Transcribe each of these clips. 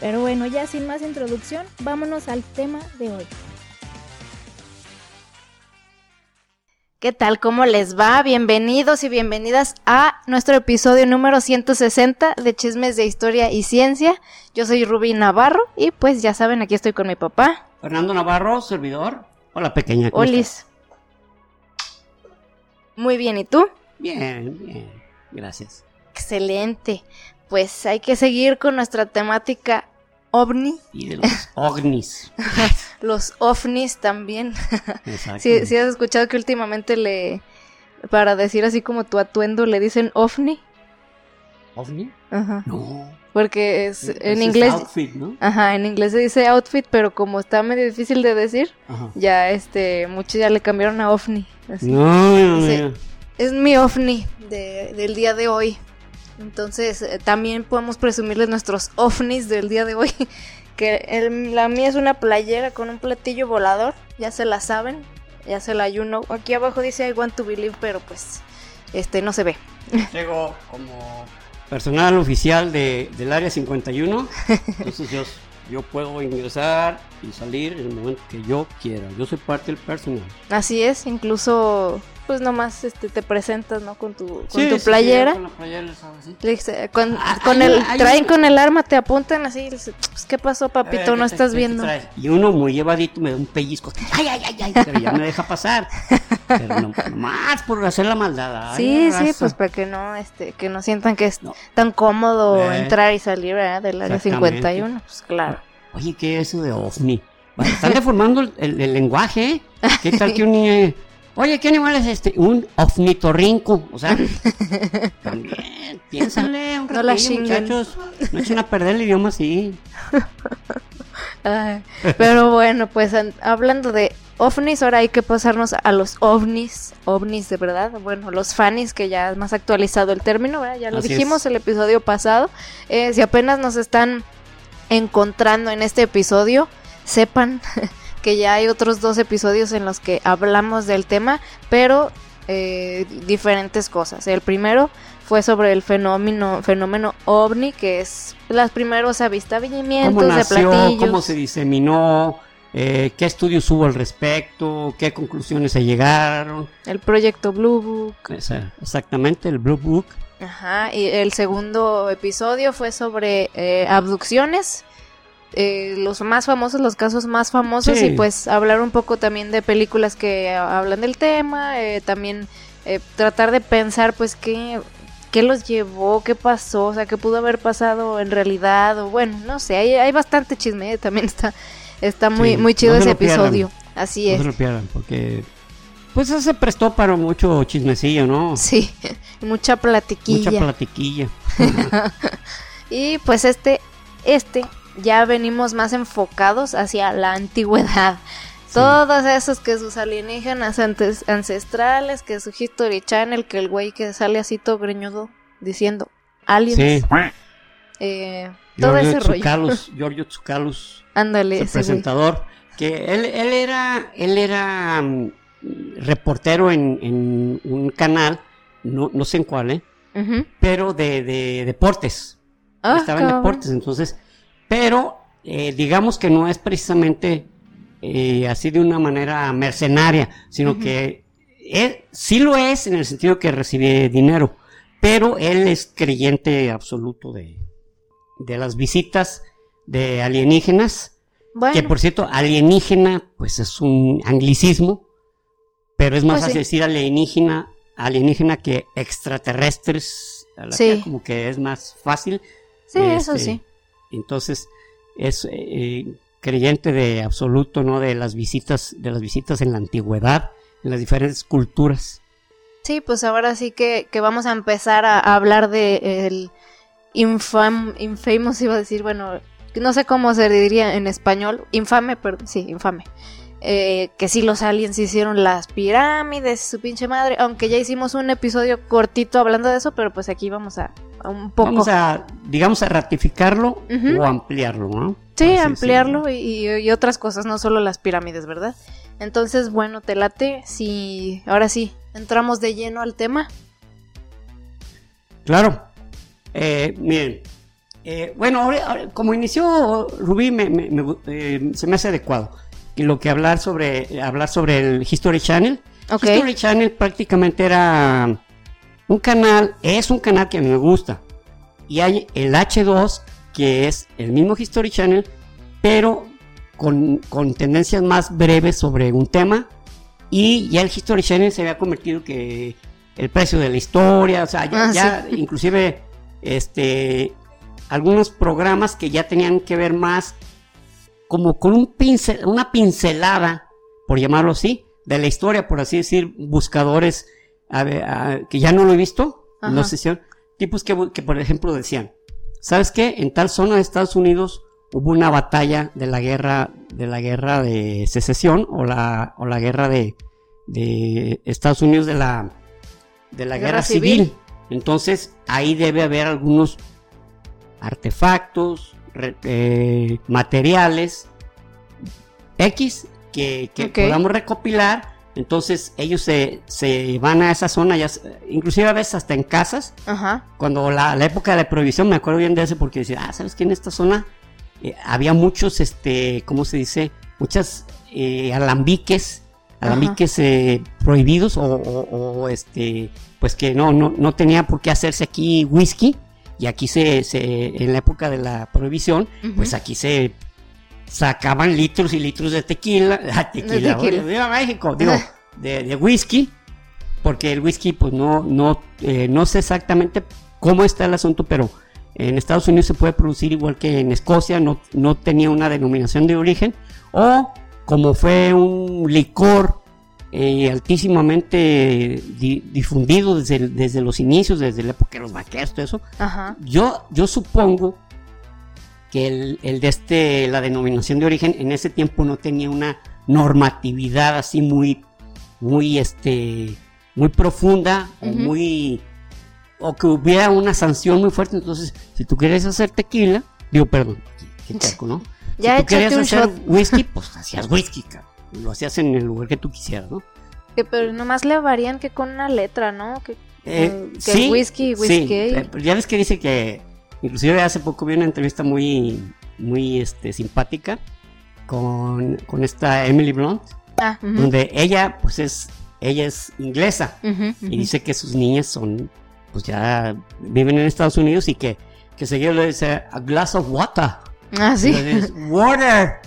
Pero bueno, ya sin más introducción, vámonos al tema de hoy. ¿Qué tal? ¿Cómo les va? Bienvenidos y bienvenidas a nuestro episodio número 160 de Chismes de Historia y Ciencia. Yo soy Rubí Navarro y pues ya saben, aquí estoy con mi papá. Fernando Navarro, servidor. Hola, pequeña. ¿cómo Olis. Muy bien, ¿y tú? Bien, bien. Gracias. Excelente. Pues hay que seguir con nuestra temática ovni. Y de los ovnis. los ovnis también. Exacto. ¿Sí, has escuchado que últimamente le, para decir así como tu atuendo, le dicen ovni. ¿Ovni? Ajá. No. Porque es, en inglés. outfit, ¿no? Ajá, en inglés se dice outfit, pero como está medio difícil de decir, ya este, muchos ya le cambiaron a ovni. No, no, Es mi ovni de, del día de hoy. Entonces, eh, también podemos presumirles nuestros ovnis del día de hoy. Que la mía es una playera con un platillo volador. Ya se la saben. Ya se la ayuno. Aquí abajo dice I want to believe, pero pues este no se ve. Llego como personal oficial de, del área 51. Entonces yo, yo puedo ingresar y salir en el momento que yo quiera. Yo soy parte del personal. Así es, incluso pues nomás este, te presentas, ¿no? Con tu, con tu playera. con la playera, con, ah, con el, traen con el arma, te apuntan así, pues, ¿qué pasó, papito? no estás viendo. Y uno muy llevadito me da un pellizco, ay, ay, ay, ay, pero ya me deja pasar. pero no, más por hacer la maldad. sí, sí, pues para que no, este, que no sientan que es tan cómodo eh. entrar y salir, ¿verdad? Del área 51, pues claro. Oye, ¿qué es eso de ovni? están deformando el, lenguaje, ¿eh? ¿Qué tal que un niño Oye, ¿qué animal es este? Un ofnitorrinco. O sea, también, piénsale un no muchachos. No echen a perder el idioma así. pero bueno, pues hablando de ovnis, ahora hay que pasarnos a los ovnis, ovnis de verdad, bueno, los fanis, que ya es más actualizado el término, ¿verdad? ya lo dijimos el episodio pasado. Eh, si apenas nos están encontrando en este episodio, sepan que ya hay otros dos episodios en los que hablamos del tema, pero eh, diferentes cosas. El primero fue sobre el fenómeno, fenómeno ovni, que es los primeros avistamientos de platillos. ¿Cómo se diseminó? Eh, ¿Qué estudios hubo al respecto? ¿Qué conclusiones se llegaron? El proyecto Blue Book. exactamente, el Blue Book. Ajá, y el segundo episodio fue sobre eh, abducciones eh, los más famosos, los casos más famosos y pues hablar un poco también de películas que hablan del tema, eh, también eh, tratar de pensar pues qué, qué los llevó, qué pasó, o sea, qué pudo haber pasado en realidad o bueno, no sé, hay, hay bastante chisme, también está, está muy, muy chido ese episodio, así es. No se lo pierdan porque pues eso se prestó para mucho chismecillo, ¿no? Sí, mucha platiquilla. Mucha platiquilla. y pues este, este ya venimos más enfocados hacia la antigüedad. Todos esos que sus alienígenas ancestrales, que su History Channel, que el güey que sale así todo greñudo diciendo aliens. Sí. Eh, todo ese rollo. Giorgio Tsukalus. Ándale, ese presentador. Que él, él era, él era mm, reportero en, un canal, no, no sé en cuál, ¿eh? Pero de, de deportes. Ah, estaba en deportes, entonces pero eh, digamos que no es precisamente eh, así de una manera mercenaria, sino que sí lo es en el sentido que recibe dinero, pero él es creyente absoluto de, de las visitas de alienígenas, que por cierto, alienígena pues es un anglicismo, pero es más pues fácil decir alienígena, alienígena que extraterrestres, como que es más fácil. Sí, eso este, sí. Entonces, es eh, creyente de absoluto, ¿no? De las visitas, de las visitas en la antigüedad, en las diferentes culturas. Sí, pues ahora sí que, vamos a empezar a, hablar de el infam, infamous, iba a decir, bueno, no sé cómo se diría en español, infame, pero sí, infame. Eh, que sí los aliens hicieron las pirámides, su pinche madre, aunque ya hicimos un episodio cortito hablando de eso, pero pues aquí vamos a, un poco... Vamos a, digamos, a ratificarlo o ampliarlo, ¿no? Sí, ampliarlo y, otras cosas, no solo las pirámides, ¿verdad? Entonces, bueno, te late si ahora sí entramos de lleno al tema. Claro. Eh, miren, eh, bueno, como inició Rubí, eh, se me hace adecuado lo que hablar sobre hablar sobre el History Channel. History Channel prácticamente era un canal, es un canal que a mí me gusta. Y hay el H2, que es el mismo History Channel, pero con, con tendencias más breves sobre un tema. Y ya el History Channel se había convertido que el precio de la historia, o sea, ya, ah, inclusive este algunos programas que ya tenían que ver más como con un pincel, una pincelada, por llamarlo así, de la historia, por así decir, buscadores que ya no lo he visto, no sé si tipos que, que, por ejemplo decían, ¿sabes qué? En tal zona de Estados Unidos hubo una batalla de la guerra, de la guerra de secesión o la, o la guerra de, de Estados Unidos de la, de la guerra, civil. Entonces ahí debe haber algunos artefactos, eh, materiales X que, podamos recopilar. Entonces ellos se, van a esa zona, ya, inclusive a veces hasta en casas. Cuando la, época de la prohibición, me acuerdo bien de eso porque decía, ah, ¿sabes qué? En esta zona eh, había muchos, este, ¿cómo se dice? Muchas eh, alambiques, alambiques prohibidos o, este, pues que no, no, no tenía por qué hacerse aquí whisky y aquí se, en la época de la prohibición, pues aquí se sacaban litros y litros de tequila, tequila, de México, digo, de, whisky, porque el whisky, pues no, no, eh, no sé exactamente cómo está el asunto, pero en Estados Unidos se puede producir igual que en Escocia, no, no tenía una denominación de origen, o como fue un licor eh, altísimamente difundido desde, desde los inicios, desde la época de los vaqueros, todo eso. Yo, yo supongo que el, el, de este, la denominación de origen en ese tiempo no tenía una normatividad así muy, muy, este, muy profunda o muy, o que hubiera una sanción muy fuerte. Entonces, si tú quieres hacer tequila, digo, perdón, qué, ¿no? Ya si tú querías hacer whisky, pues hacías whisky, cabrón lo hacías en el lugar que tú quisieras, ¿no? Que, pero nomás le varían que con una letra, ¿no? Que, eh, sí, whisky, whisky. Sí. Eh, ya ves que dice que, inclusive hace poco vi una entrevista muy, muy este, simpática con, con esta Emily Blunt, ah, donde ella, pues es, ella es inglesa y dice que sus niñas son, pues ya viven en Estados Unidos y que, que seguido le dice a glass of water. Ah, sí. water.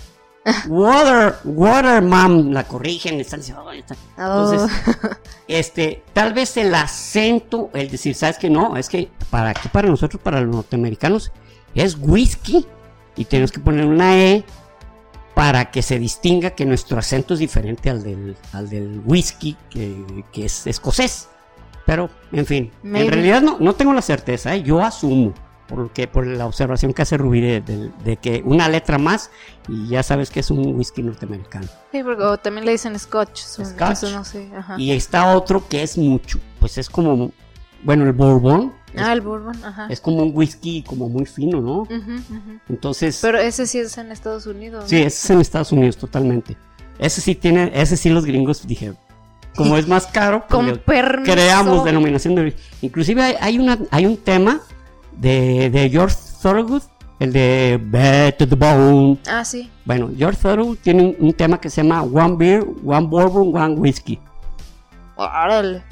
Water, water, mom, la corrigen, están diciendo, entonces, oh. este, tal vez el acento, el decir, sabes que no, es que para aquí, para nosotros, para los norteamericanos, es whisky y tenemos que poner una E para que se distinga que nuestro acento es diferente al del, al del whisky, que, que es escocés. Pero, en fin, en realidad no, no tengo la certeza, ¿eh? yo asumo porque por la observación que hace Rubí de, que una letra más y ya sabes que es un whisky norteamericano. Sí, porque también le dicen scotch. scotch. no sé, Y está otro que es mucho, pues es como, bueno, el bourbon. Ah, el bourbon, ajá. Es como un whisky como muy fino, ¿no? Entonces... Pero ese sí es en Estados Unidos. Sí, ese es en Estados Unidos totalmente. Ese sí tiene, ese sí los gringos dije, como es más caro, pues creamos denominación de Inclusive hay, hay, una, hay un tema de, de George Thorogood, el de Bad to the Bone. Ah, sí. Bueno, George Thorogood tiene un, tema que se llama One Beer, One Bourbon, One Whiskey. Órale.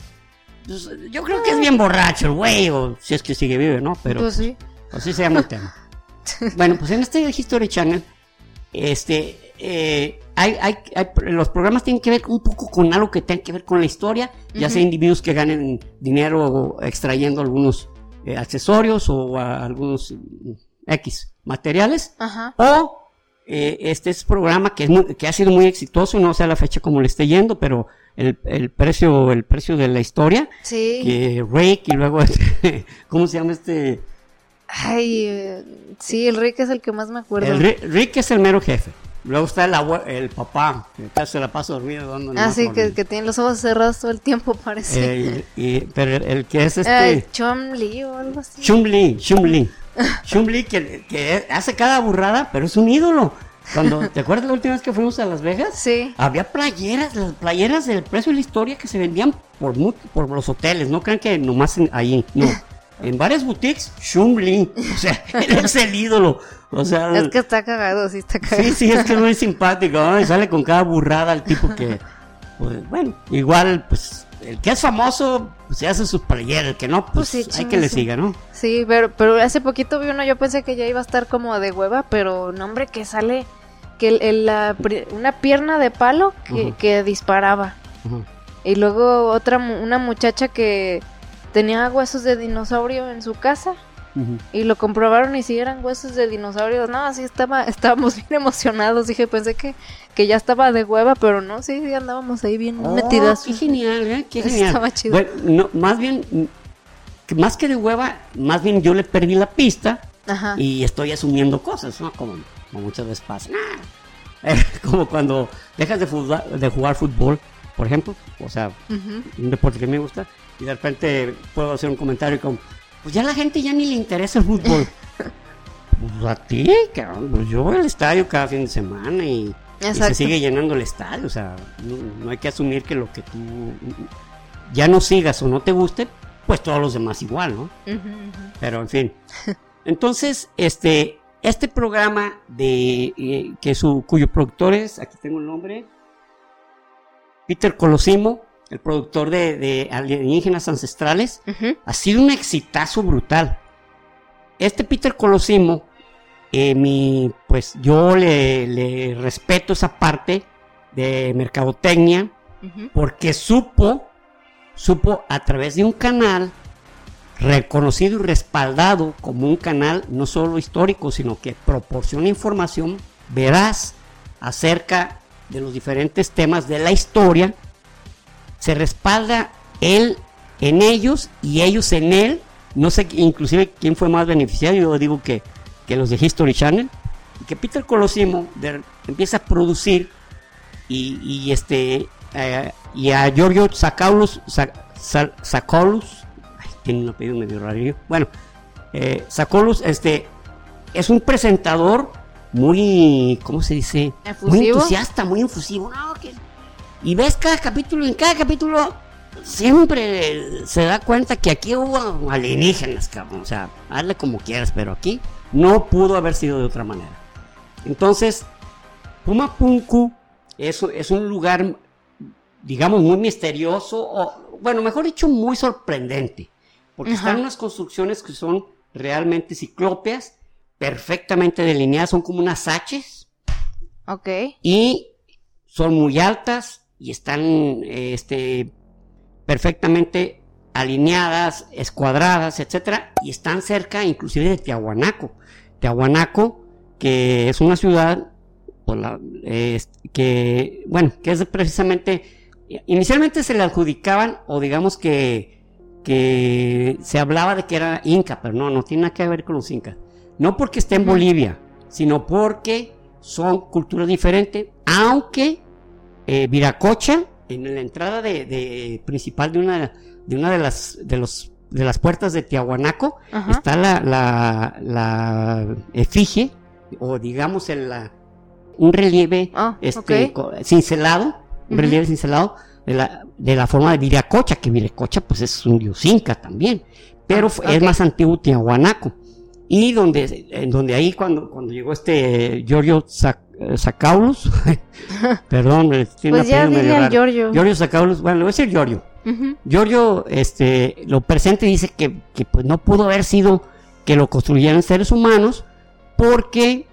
Pues, yo creo que es bien borracho el güey, o si es que sigue vivo, ¿no? Pero pues sí. Así se llama el tema. bueno, pues en este History Channel, este, eh, hay, hay, los programas tienen que ver un poco con algo que tenga que ver con la historia, ya sea individuos que ganen dinero extrayendo algunos eh, accesorios o algunos mm, X materiales. O eh, este es programa que, es que ha sido muy exitoso, no sé a la fecha como le esté yendo, pero el, el precio el precio de la historia. Sí. Que Rake y luego, este, ¿cómo se llama este? Ay, eh, sí, el Rick es el que más me acuerdo. El Rick, es el mero jefe. Luego está el, el papá, que se la pasa dormido. ah, sí, que, tiene los ojos cerrados todo el tiempo, parece. Eh, pero el, que es este... Chum Lee o algo así. Chum Lee, Chum Lee. Chum Lee que, que hace cada burrada, pero es un ídolo. Cuando, ¿te acuerdas la última vez que fuimos a Las Vegas? Sí. Había playeras, las playeras del precio de la historia que se vendían por, por los hoteles, no crean que nomás ahí, no. En varias boutiques, Shumli, o sea, él es el ídolo. O sea, es que está cagado, sí está cagado. Sí, sí, es que es muy simpático, ¿no? sale con cada burrada el tipo que, pues, bueno, igual, pues, el que es famoso, pues se hace sus playeras, el que no, pues, pues hay que le siga, ¿no? Sí, pero, pero hace poquito vi uno, yo pensé que ya iba a estar como de hueva, pero no, hombre, que sale que la, una pierna de palo que, disparaba. Y luego otra, una muchacha que tenía huesos de dinosaurio en su casa. Y lo comprobaron y si eran huesos de dinosaurio. No, así estaba, estábamos bien emocionados. Dije, pensé que, que ya estaba de hueva, pero no, sí, andábamos ahí bien oh, metidas. Qué genial, ¿eh? Qué genial. Estaba chido. no, más bien, más que de hueva, más bien yo le perdí la pista y estoy asumiendo cosas, ¿no? Como muchas veces pasa. como cuando dejas de, de jugar fútbol, por ejemplo, o sea, un deporte que me gusta, y de repente puedo hacer un comentario como, pues ya la gente ya ni le interesa el fútbol. pues a ti, cabrón, pues yo voy al estadio cada fin de semana y, se sigue llenando el estadio, o sea, no, hay que asumir que lo que tú ya no sigas o no te guste, pues todos los demás igual, ¿no? Pero en fin. Entonces, este, este programa de eh, que su cuyo productor es, aquí tengo el nombre, Peter Colosimo, el productor de, Alienígenas Ancestrales, ha sido un exitazo brutal. Este Peter Colosimo, eh, mi, pues yo le, respeto esa parte de mercadotecnia, porque supo, supo a través de un canal reconocido y respaldado como un canal no solo histórico, sino que proporciona información veraz acerca de los diferentes temas de la historia. Se respalda él en ellos y ellos en él. No sé inclusive quién fue más beneficiado, yo digo que, que los de History Channel. Y que Peter Colosimo empieza a producir y, este eh, y a Giorgio Sakaulos, tiene un apellido medio raro. Bueno, eh, este, es un presentador muy, ¿cómo se dice? Muy entusiasta, muy infusivo. y ves cada capítulo, en cada capítulo siempre se da cuenta que aquí hubo alienígenas, cabrón. O sea, hazle como quieras, pero aquí no pudo haber sido de otra manera. Entonces, Pumapunku es, es un lugar, digamos, muy misterioso, o bueno, mejor dicho, muy sorprendente. Porque están unas construcciones que son realmente ciclópeas, perfectamente delineadas, son como unas haches. Ok. Y son muy altas y están este, perfectamente alineadas, escuadradas, etcétera, y están cerca inclusive de Tiahuanaco. Tiahuanaco, que es una ciudad por la, que, bueno, que es precisamente, inicialmente se le adjudicaban, o digamos que que se hablaba de que era inca, pero no, no tiene nada que ver con los incas. No porque esté en Bolivia, sino porque son culturas diferentes, aunque eh, Viracocha, en la entrada de, principal de una, de una de las, de los, de las puertas de Tiahuanaco, está la, la, la, efigie, o digamos el, un relieve ah, este, cincelado, un relieve cincelado, de la, de la forma de Viracocha, que Viracocha pues es un dios inca también, pero ah, es más antiguo Tiahuanaco. Y donde, en donde ahí cuando, cuando llegó este Giorgio Sacaulus, perdón, tiene pues ya medio Giorgio. Giorgio Sacaulus, bueno, le voy a decir Giorgio. Giorgio este, lo presente dice que, que pues no pudo haber sido que lo construyeran seres humanos porque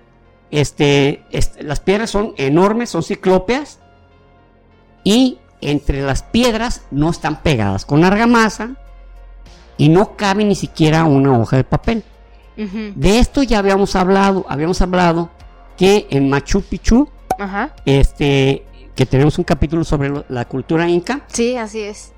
este, este, las piedras son enormes, son ciclópeas y entre las piedras no están pegadas con argamasa y no cabe ni siquiera una hoja de papel. De esto ya habíamos hablado, habíamos hablado que en Machu Picchu, este, que tenemos un capítulo sobre la cultura inca. Sí, así es.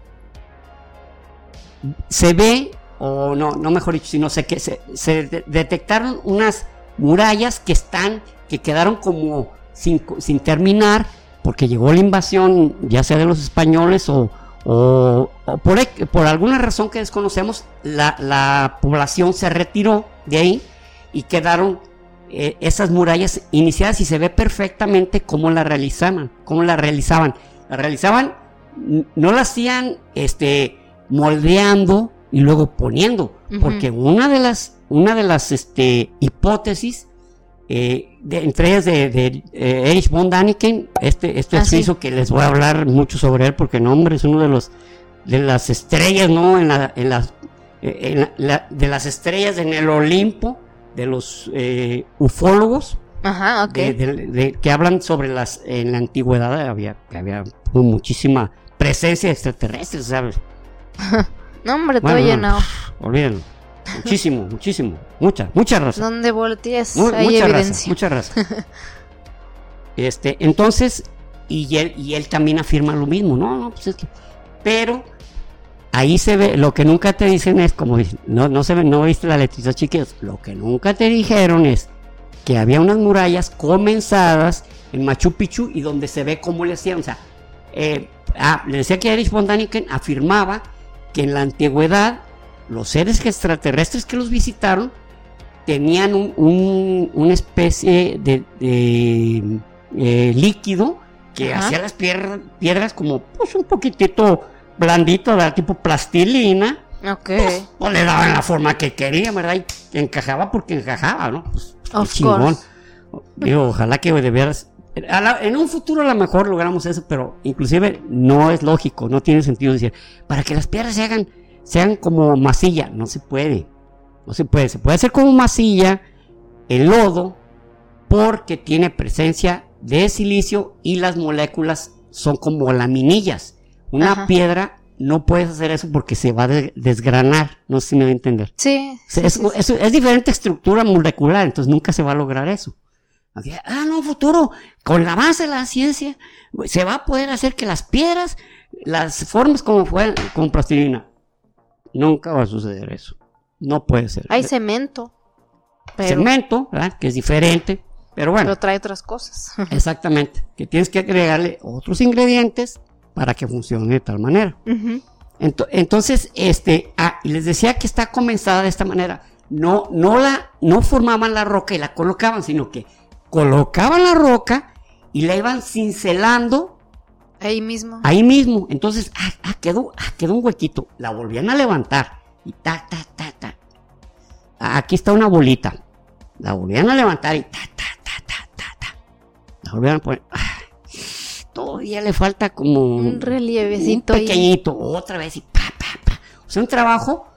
Se ve o no, no mejor dicho, sino sé que se, se detectaron unas murallas que están, que quedaron como sin, sin terminar, porque llegó la invasión, ya sea de los españoles o, o, por, por, alguna razón que desconocemos, la, la, población se retiró de ahí y quedaron eh, esas murallas iniciadas y se ve perfectamente cómo la realizaban, cómo la realizaban. La realizaban, no la hacían este, moldeando y luego poniendo, porque una de las, una de las este, hipótesis eh, entre ellas de, de eh, Erich von Daniken, este, este ah, que les voy a hablar mucho sobre él, porque no, hombre, es uno de los de las estrellas, ¿no? En, la, en las eh, de las estrellas en el Olimpo, de los ufólogos, Ajá, de, que hablan sobre las en la antigüedad había había muchísima presencia extraterrestre, ¿sabes? no, hombre, todo llenado. Olvídenlo. Muchísimo, muchísimo. Mucha, mucha razón. Donde voltees hay mucha evidencia. mucha razón. este, entonces, y él, y él también afirma lo mismo, no, no, pues es que, pero ahí se ve, lo que nunca te dicen es, como no, no se ve, no viste la letrita chiquitos, lo que nunca te dijeron es que había unas murallas comenzadas en Machu Picchu y donde se ve cómo le hacían, o sea, eh, ah, le decía que Erich von Daniken afirmaba que en la antigüedad los seres extraterrestres que los visitaron tenían un, una especie de, eh, líquido que hacía las piedras, como pues un poquitito blandito, ¿verdad? tipo plastilina. Ok. Pues, pues, le daban la forma que quería, ¿verdad? Y encajaba porque encajaba, ¿no? Pues, chingón. Digo, ojalá que de veras. en un futuro a lo mejor logramos eso, pero inclusive no es lógico, no tiene sentido decir, para que las piedras se hagan sean como masilla. No se puede. No se puede. Se puede hacer como masilla el lodo porque tiene presencia de silicio y las moléculas son como laminillas. Una piedra no puedes hacer eso porque se va a desgranar. No sé si me va a entender. Sí. es, diferente estructura molecular, entonces nunca se va a lograr eso. Ah, no, futuro, con la base de la ciencia, se va a poder hacer que las piedras las formas como fueran con plastilina. Nunca va a suceder eso. No puede ser. Hay cemento. Cemento, ¿verdad? Que es diferente. Pero bueno. Pero trae otras cosas. exactamente. Que tienes que agregarle otros ingredientes para que funcione de tal manera. entonces, este, ah, y les decía que está comenzada de esta manera. No, no la, no formaban la roca y la colocaban, sino que colocaban la roca y la iban cincelando Ahí mismo. Ahí mismo. Entonces, ah, ah, quedó, ah, quedó un huequito. La volvían a levantar. Y ta, ta, ta, ta. Aquí está una bolita. La volvían a levantar y ta, ta, ta, ta, ta, ta. La volvían a poner. Ah, todavía le falta como. Un relievecito. Un pequeñito. Otra vez y pa, pa, pa. O sea, un trabajo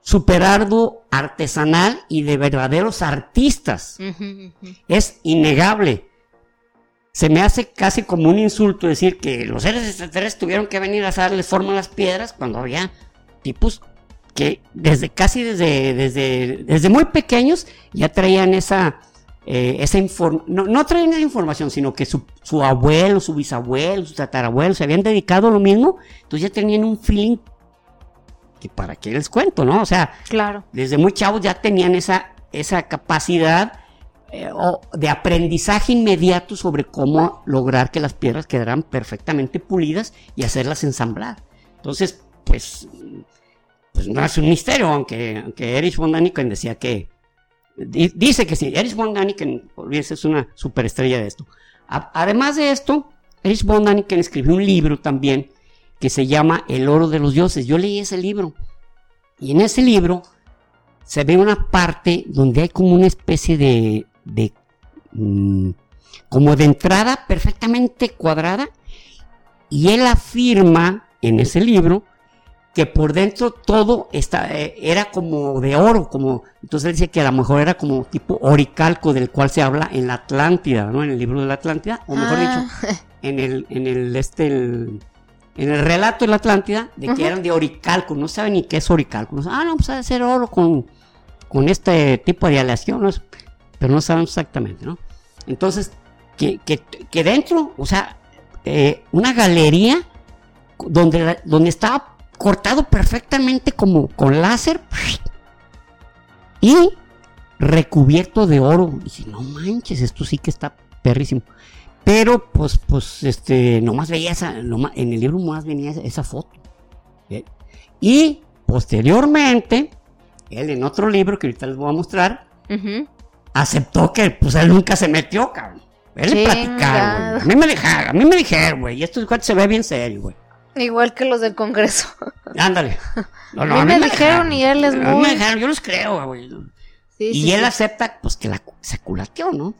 super arduo, artesanal y de verdaderos artistas. Es innegable se me hace casi como un insulto decir que los seres extraterrestres tuvieron que venir a darles forma a las piedras cuando había tipos que desde casi desde, desde, desde muy pequeños ya traían esa, eh, esa información, no, no, traían esa información, sino que su, su, abuelo, su bisabuelo, su tatarabuelo se habían dedicado a lo mismo, entonces ya tenían un feeling que para qué les cuento, ¿no? O sea, claro. desde muy chavos ya tenían esa, esa capacidad eh, o de aprendizaje inmediato sobre cómo lograr que las piedras quedaran perfectamente pulidas y hacerlas ensamblar. Entonces, pues, pues no es un misterio, aunque, aunque Erich von Daniken decía que, dice que sí, Erich von Daniken, es una superestrella de esto. además de esto, Erich von Daniken escribió un libro también que se llama El oro de los dioses. Yo leí ese libro y en ese libro se ve una parte donde hay como una especie de, de mm, como de entrada perfectamente cuadrada y él afirma en ese libro que por dentro todo está, eh, era como de oro, como entonces él dice que a lo mejor era como tipo oricalco del cual se habla en la Atlántida, ¿no? En el libro de la Atlántida, o mejor dicho, ah. en el, en el este en el relato de la Atlántida, de que eran de oricalco, no saben ni qué es oricalco, no ah, no, pues ha de ser oro con, con este tipo de aleación, ¿no? Pero no sabemos exactamente, ¿no? Entonces, que, que, dentro, o sea, eh, una galería donde, donde estaba cortado perfectamente como con láser y recubierto de oro. Y dije, no manches, esto sí que está perrísimo. Pero, pues, pues, este, nomás veía esa, en el libro más venía esa, foto. Y posteriormente, él en otro libro que ahorita les voy a mostrar, aceptó que, pues, él nunca se metió, cabrón. Él le platicaba, güey. A mí me dijeron, a mí me dijeron, güey, y esto se ve bien serio, güey. Igual que los del Congreso. Ándale. No, no, a, mí me, dijeron y él es muy... A mí me dijeron, yo los creo, güey. y él acepta, pues, que la, se culateó, ¿no?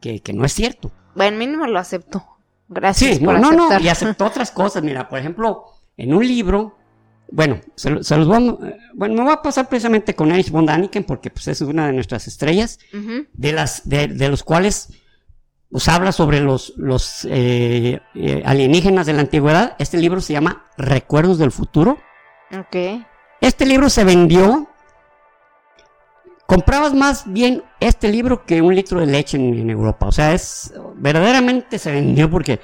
Que, que no es cierto. Bueno, mínimo lo aceptó. Gracias sí, no, no, no, y aceptó otras cosas. Mira, por ejemplo, en un libro, bueno, se, los voy a, bueno, me voy a pasar precisamente con Erich von Daniken porque pues es una de nuestras estrellas, de las, de, de, los cuales pues habla sobre los, los eh, eh, alienígenas de la antigüedad. Este libro se llama Recuerdos del Futuro. Ok. Este libro se vendió. Comprabas más bien este libro que un litro de leche en, Europa. O sea, es verdaderamente se vendió porque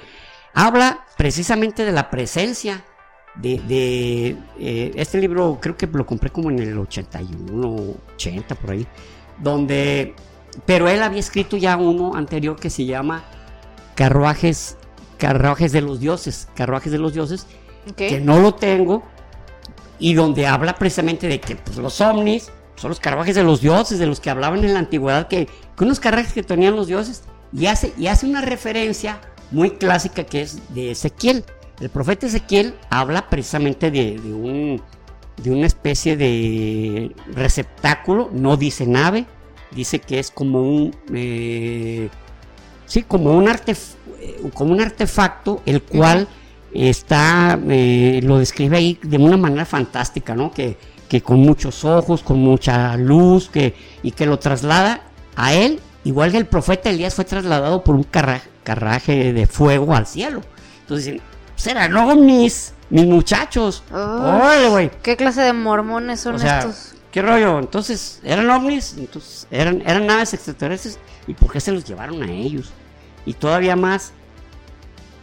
habla precisamente de la presencia de, de eh, este libro. Creo que lo compré como en el 81, 80 por ahí, donde pero él había escrito ya uno anterior que se llama Carruajes, Carruajes de los Dioses, Carruajes de los Dioses, que no lo tengo, y donde habla precisamente de que pues, los ovnis son los carruajes de los dioses, de los que hablaban en la antigüedad, que, que unos carruajes que tenían los dioses, y hace, y hace una referencia muy clásica que es de Ezequiel. El profeta Ezequiel habla precisamente de, de, un, de una especie de receptáculo, no dice nave, dice que es como un eh, sí como un como un artefacto el cual está eh, lo describe ahí de una manera fantástica no que, que con muchos ojos con mucha luz que y que lo traslada a él igual que el profeta Elías fue trasladado por un carraje de fuego al cielo. Entonces serán ovnis mis muchachos ¿Qué clase de mormones son estos? ¿Qué rollo? Entonces, ¿eran ovnis? Entonces, ¿eran, eran naves extraterrestres? ¿Y por qué se los llevaron a ellos? Y todavía más,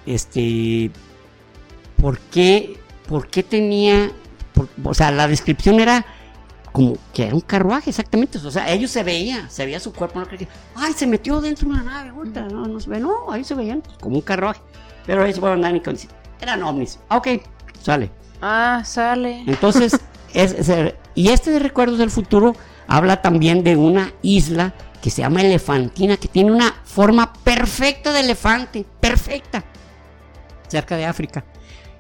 este, ¿por qué, por qué tenía, o sea, la descripción era como que era un carruaje, exactamente. O sea, ellos se veía, se veía su cuerpo, no creía, ay, se metió dentro de una nave, no, no se ve, no, ahí se veían pues, como un carruaje. Pero ellos fueron y eran ovnis. Ok, sale. Ah, sale. Entonces, y este de Recuerdos del Futuro habla también de una isla que se llama Elefantina, que tiene una forma perfecta de elefante, perfecta, cerca de África.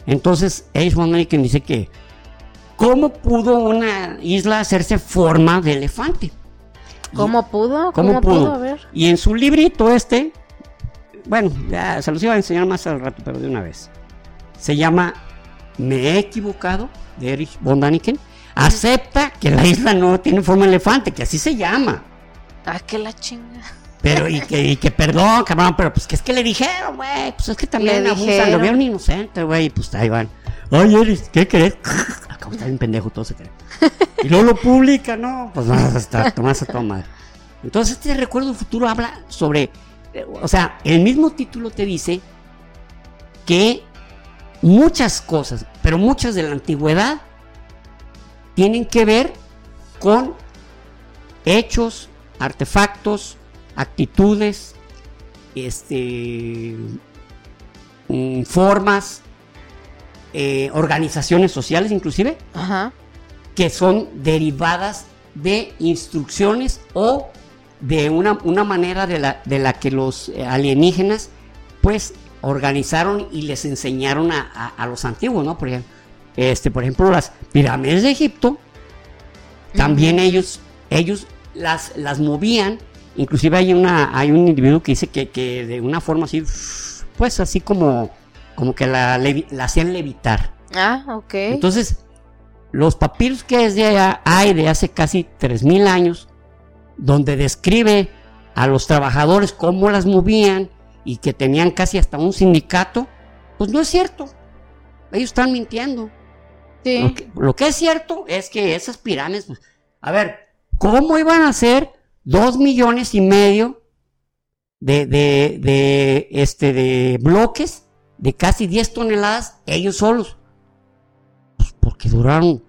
Entonces, Ace Von dice que, ¿cómo pudo una isla hacerse forma de elefante? ¿Cómo pudo? ¿Cómo, pudo? ver. Y en su librito este, bueno, ya se los iba a enseñar más al rato, pero de una vez. Se llama Me he equivocado de Erich von Daniken, acepta que la isla no tiene forma de elefante, que así se llama. Ah, que la chinga. Pero, y que, y que perdón, cabrón, pero pues que es que le dijeron, güey, pues es que también abusan, lo vieron inocente, güey, y pues ahí van. Oye, Erich, ¿qué crees? Acabo de estar un pendejo, todo se cree. Y luego lo publica, ¿no? Pues vas a estar, tomas a tomar. Entonces, este recuerdo futuro habla sobre, o sea, el mismo título te dice que muchas cosas, pero muchas de la antigüedad tienen que ver con hechos, artefactos, actitudes, este, mm, formas, eh, organizaciones sociales inclusive, que son derivadas de instrucciones o de una, una manera de la, de la, que los alienígenas pues organizaron y les enseñaron a, los antiguos, ¿no? Por ejemplo, este, por ejemplo, las pirámides de Egipto, también ellos, ellos las, las movían, inclusive hay, una, hay un individuo que dice que, que de una forma así, pues así como, como que la, la hacían levitar. Ah, ok. Entonces, los papiros que es de, hay de hace casi 3.000 años, donde describe a los trabajadores cómo las movían, y que tenían casi hasta un sindicato, pues no es cierto. Ellos están mintiendo. Lo, que, es cierto es que esas pirámides, pues, a ver, ¿cómo iban a ser dos millones y medio de, de, de, este, de bloques de casi 10 toneladas ellos solos? Pues, porque duraron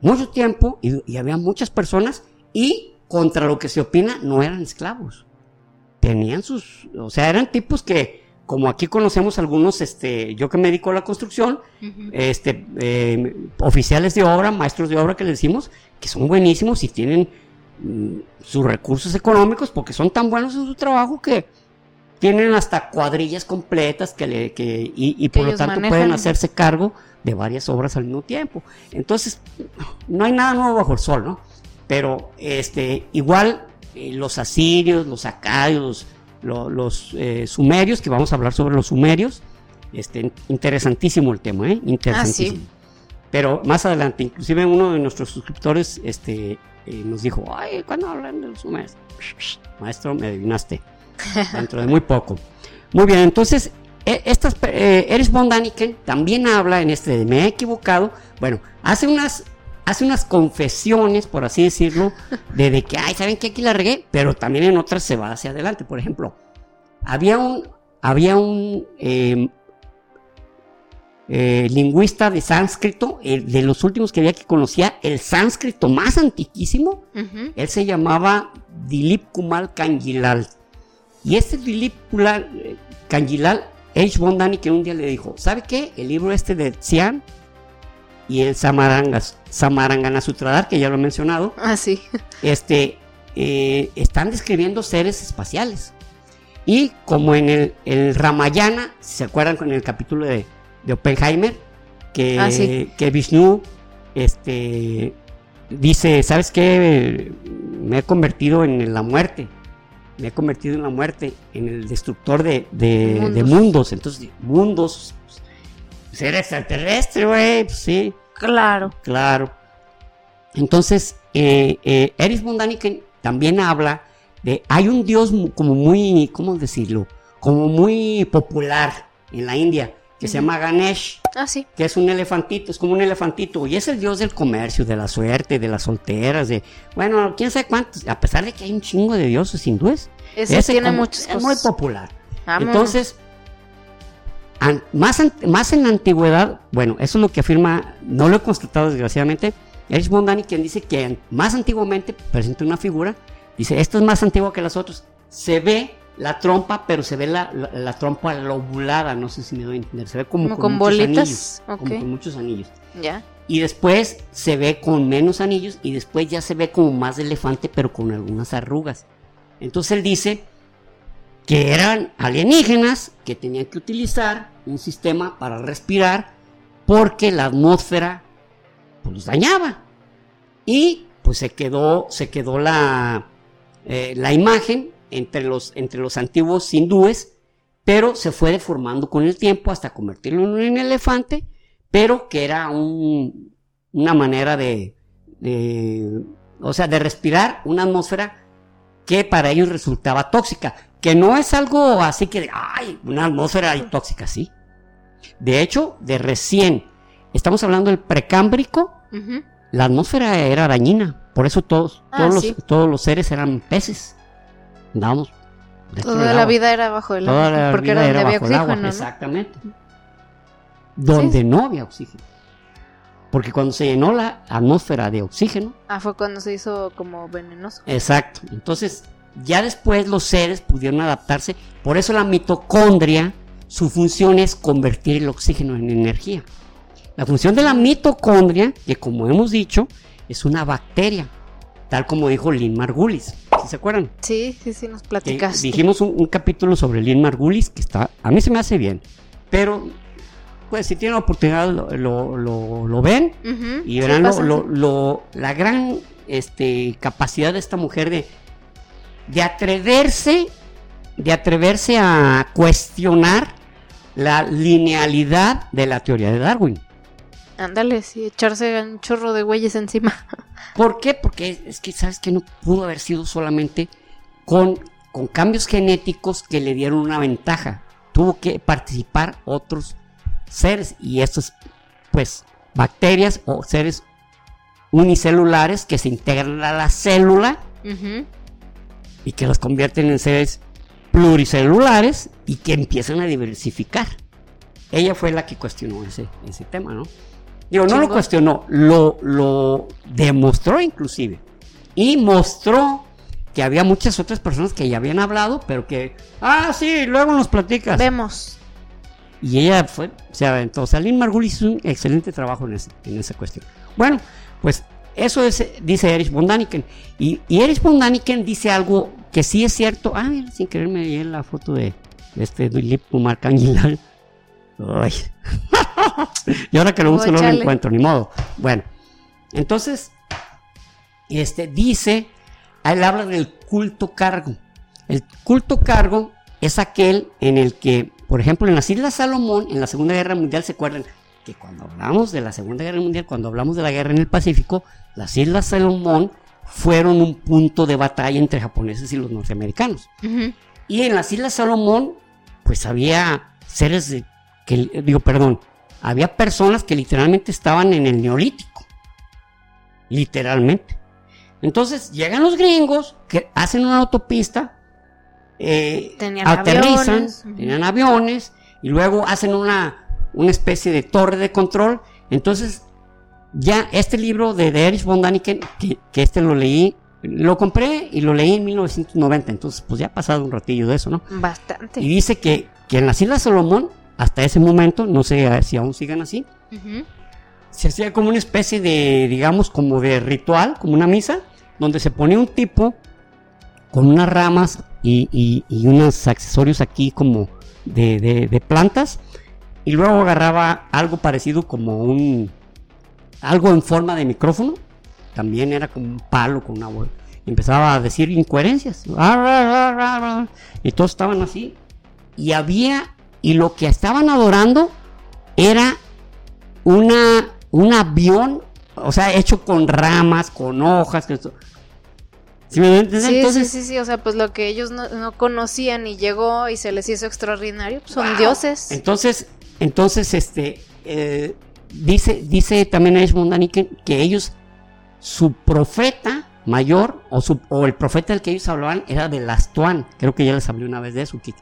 mucho tiempo y, había muchas personas y contra lo que se opina no eran esclavos. Tenían sus, o sea, eran tipos que, como aquí conocemos algunos, este, yo que me dedico a la construcción, este, eh, oficiales de obra, maestros de obra que le decimos, que son buenísimos y tienen mm, sus recursos económicos porque son tan buenos en su trabajo que tienen hasta cuadrillas completas que le, que, y, por lo tanto pueden hacerse cargo de varias obras al mismo tiempo. Entonces, no hay nada nuevo bajo el sol, ¿no? Pero este, igual eh, los asirios, los acadios, los, eh, sumerios, que vamos a hablar sobre los sumerios, este, interesantísimo el tema, ¿eh? Interesantísimo. Ah, Pero más adelante, inclusive uno de nuestros suscriptores este, eh, nos dijo, ay, ¿cuándo hablan de los sumerios? Maestro, me adivinaste. Dentro de muy poco. Muy bien, entonces e, estas, Erich von Daniken también habla en este de me he equivocado. Bueno, hace unas, hace unas confesiones, por así decirlo, de, que, ay, ¿saben que aquí la regué? Pero también en otras se va hacia adelante. Por ejemplo, había un, había un em, eh, lingüista de sánscrito, de los últimos que había que conocía el sánscrito más antiquísimo. Él se llamaba Dilip Kumal Kangilal. Y este Dilip Kumal eh, Kangilal H. Bondani que un día le dijo, ¿sabe qué? El libro este de Xian y el Samarangas, Sutradar, que ya lo he mencionado. Ah, sí. Este, eh, están describiendo seres espaciales. Y como en el, Ramayana, ¿se acuerdan con el capítulo de, Oppenheimer? Que, ah, que Vishnu este, dice, ¿sabes qué? Me he convertido en la muerte me he convertido en la muerte, en el destructor de, mundos. Entonces, mundos, ser extraterrestre, güey, pues sí. Claro. Claro. Entonces, eh, eh, Eris también habla de, hay un dios como muy, ¿cómo decirlo? Como muy popular en la India, que se llama Ganesh. Ah, sí. Que es un elefantito, es como un elefantito. Y es el dios del comercio, de la suerte, de las solteras, de. Bueno, quién sabe cuántos. A pesar de que hay un chingo de dioses hindúes. Ese, tiene muchos. Es muy popular. Entonces, más, más en la antigüedad, bueno, eso es lo que afirma, no lo he constatado desgraciadamente. Erich Mondani, quien dice que más antiguamente presenta una figura, dice: Esto es más antiguo que las otras. Se ve la trompa, pero se ve la, la, trompa lobulada, no sé si me doy a entender, se ve como, con, bolitas, como con muchos anillos. Ya. Y después se ve con menos anillos y después ya se ve como más elefante, pero con algunas arrugas. Entonces él dice que eran alienígenas que tenían que utilizar un sistema para respirar porque la atmósfera pues, los dañaba. Y pues se quedó, se quedó la, eh, la imagen entre los, entre los antiguos hindúes, pero se fue deformando con el tiempo hasta convertirlo en un elefante, pero que era un, una manera de, o sea, de respirar una atmósfera que para ellos resultaba tóxica, que no es algo así que, ay, una atmósfera tóxica, sí. De hecho, de recién, estamos hablando del precámbrico, la atmósfera era dañina, por eso todos, ah, todos, los, todos los seres eran peces andábamos. Toda la vida era bajo el agua. porque era donde había oxígeno. Exactamente. Donde no había oxígeno. Porque cuando se llenó la atmósfera de oxígeno. Ah, fue cuando se hizo como venenoso. Exacto. Entonces, ya después los seres pudieron adaptarse. Por eso la mitocondria, su función es convertir el oxígeno en energía. La función de la mitocondria, que como hemos dicho, es una bacteria, tal como dijo Lynn Margulis se acuerdan? Sí, sí, sí, nos platicaste. dijimos un, capítulo sobre Lynn Margulis que está, a mí se me hace bien, pero pues si tienen la oportunidad lo, ven y verán lo, la gran este, capacidad de esta mujer de, de atreverse, de atreverse a cuestionar la linealidad de la teoría de Darwin. Ándale, sí, echarse un chorro de güeyes encima. ¿Por qué? Porque es que, ¿sabes que No pudo haber sido solamente con, con cambios genéticos que le dieron una ventaja. Tuvo que participar otros seres y estos, pues, bacterias o seres unicelulares que se integran a la célula y que los convierten en seres pluricelulares y que empiezan a diversificar. Ella fue la que cuestionó ese, ese tema, ¿no? Digo, no lo cuestionó, lo, lo demostró inclusive. Y mostró que había muchas otras personas que ya habían hablado, pero que, ah, sí, luego nos platicas. Vemos. Y ella fue, se aventó. O sea, Lynn Margulis hizo un excelente trabajo en, en esa cuestión. Bueno, pues eso es, dice Erich von Daniken. Y, y Erich von Daniken dice algo que sí es cierto. Ah, mira, sin querer me di la foto de, este Lip Marcanguilal. Ay. y ahora que lo uso no lo encuentro, ni modo. Bueno, entonces, este dice, él habla del culto cargo. El culto cargo es aquel en el que, por ejemplo, en las Islas Salomón, en la Segunda Guerra Mundial, se acuerdan que cuando hablamos de la Segunda Guerra Mundial, cuando hablamos de la guerra en el Pacífico, las Islas Salomón fueron un punto de batalla entre japoneses y los norteamericanos. Y en las Islas Salomón, pues había seres de, que, digo, perdón, había personas que literalmente estaban en el neolítico. Literalmente. Entonces llegan los gringos que hacen una autopista, eh, aterrizan, tenían aviones y luego hacen una, una especie de torre de control. Entonces ya este libro de, Erich von Daniken, que, que, este lo leí, lo compré y lo leí en 1990, entonces pues ya ha pasado un ratillo de eso, ¿no? Bastante. Y dice que, que en las Islas Salomón, hasta ese momento, no sé si aún sigan así, se hacía como una especie de, digamos, como de ritual, como una misa, donde se ponía un tipo con unas ramas y, y, unos accesorios aquí como de, de, de plantas, y luego agarraba algo parecido como un algo en forma de micrófono, también era como un palo con una voz. Empezaba a decir incoherencias. Y todos estaban así. Y había, y lo que estaban adorando era una, un avión, o sea, hecho con ramas, con hojas. ¿Sí, me sí, sí, sí, o sea, pues lo que ellos no, conocían y llegó y se les hizo extraordinario, pues son dioses. Entonces, entonces, este, eh, dice, dice también Edmund Daniken que ellos, su profeta mayor, o, su, o el profeta del que ellos hablaban, era de Last One. Creo que ya les hablé una vez de eso, que,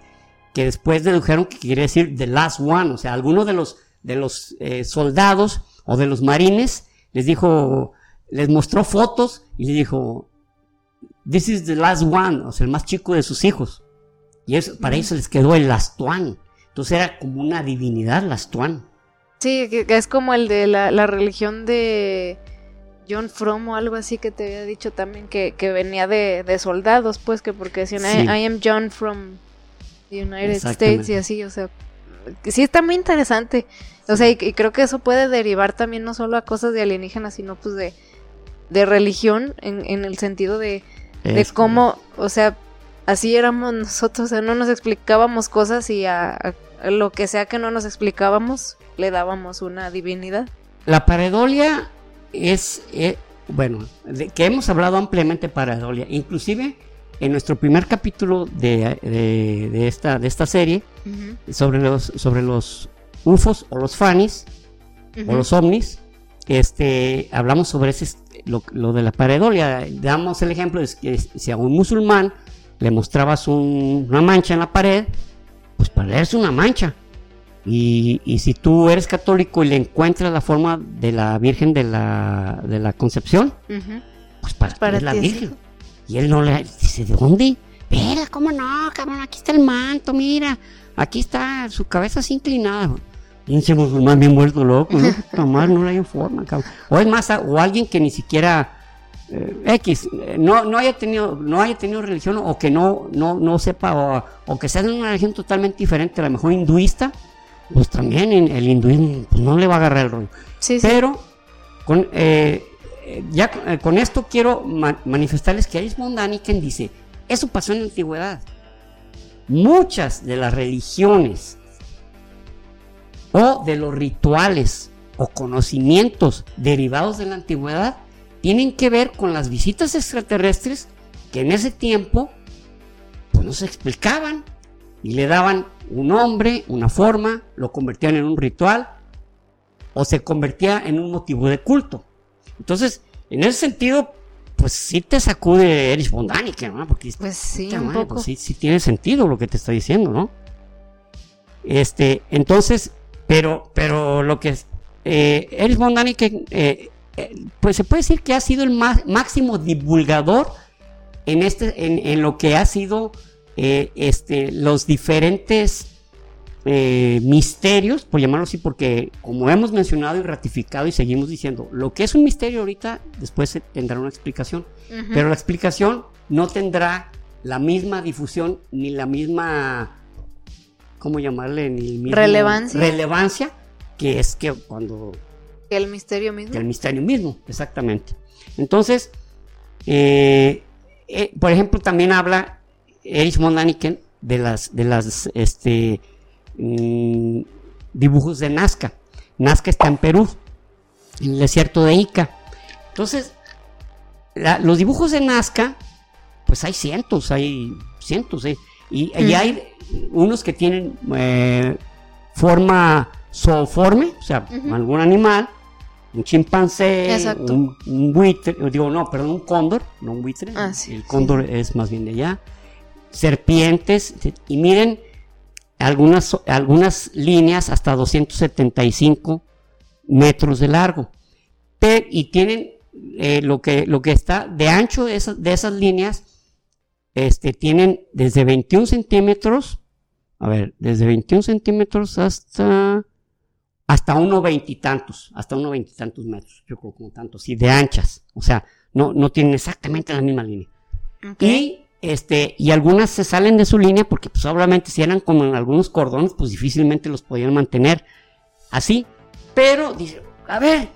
que después dedujeron que quiere decir The Last One. O sea, alguno de los, de los eh, soldados o de los marines les dijo, les mostró fotos y les dijo, This is the last one, o sea, el más chico de sus hijos. Y eso, para ellos les quedó el Last One. Entonces era como una divinidad Last One. Sí, que, es como el de la, religión de John Fromm o algo así que te había dicho también, que, venía de, soldados, pues, que porque decían, I, am John from the United States y así, o sea, sí está muy interesante. O sea, y, creo que eso puede derivar también no solo a cosas de alienígenas, sino pues de, de religión en, en el sentido de, de cómo, o sea, así éramos nosotros, o sea, no nos explicábamos cosas y a lo que sea que no nos explicábamos, le dábamos una divinidad. La paredolia es, eh, bueno, de, que hemos hablado ampliamente de paredolia, inclusive en nuestro primer capítulo de, de, esta, de esta serie, sobre, los, sobre los UFOs o los FANIS, o los OVNIs, este, hablamos sobre ese, lo, lo, de la paredolia. Damos el ejemplo de que si a un musulmán le mostrabas una mancha en la pared, pues para es una mancha. Y, y, si tú eres católico y le encuentras la forma de la Virgen de la, de la Concepción, pues para, pues es la Virgen. Y él no le dice, ¿de dónde? Espera, ¿cómo no, cabrón? Aquí está el manto, mira. Aquí está su cabeza así inclinada. Pinche musulmán bien vuelto loco, ¿no? no le hay forma, cabrón. O es más, o alguien que ni siquiera eh, X, eh, no, no haya tenido, no haya tenido religión o que no, no, no sepa, o, que sea de una religión totalmente diferente, a lo mejor hinduista, pues también el hinduismo pues, no le va a agarrar el rollo. Pero con, eh, ya con esto quiero manifestarles que Aris quien dice, eso pasó en la antigüedad. Muchas de las religiones o de los rituales o conocimientos derivados de la antigüedad tienen que ver con las visitas extraterrestres que en ese tiempo pues, no se explicaban y le daban un nombre, una forma, lo convertían en un ritual o se convertía en un motivo de culto. Entonces, en ese sentido, pues sí te sacude Erich von Däniken, ¿no? Porque pues sí, pues sí, sí tiene sentido lo que te está diciendo, ¿no? Este, entonces, pero, pero lo que eh, Erich von Däniken, eh, eh, pues se puede decir que ha sido el máximo divulgador en, este, en, lo que ha sido este, los diferentes misterios, por llamarlo así, porque como hemos mencionado y ratificado y seguimos diciendo, lo que es un misterio ahorita, después tendrá una explicación, pero la explicación no tendrá la misma difusión ni la misma, ¿cómo llamarle? Ni relevancia. Relevancia que es que cuando... Que el misterio mismo. Que el misterio mismo, exactamente. Entonces, eh, eh, por ejemplo, también habla Erich von Daniken de las, de las este, mm, dibujos de Nazca. Nazca está en Perú, en el desierto de Ica. Entonces, los dibujos de Nazca, pues hay cientos, hay cientos, ¿eh? y, hay unos que tienen forma zooforme, o sea, algún animal, un chimpancé, un, buitre, digo, no, perdón, un cóndor, no un buitre, ah, el cóndor es más bien de allá, serpientes, y miren algunas, algunas líneas hasta 275 metros de largo, y tienen eh, lo, que, lo que está de ancho de esas, de esas líneas, este, tienen desde 21 centímetros, a ver, desde 21 centímetros hasta hasta uno veintitantos, hasta uno veintitantos metros, yo creo como tantos, y de anchas, o sea, no, no tienen exactamente la misma línea. Y este, y algunas se salen de su línea porque pues obviamente si eran como en algunos cordones, pues difícilmente los podían mantener así. Pero dice, a ver,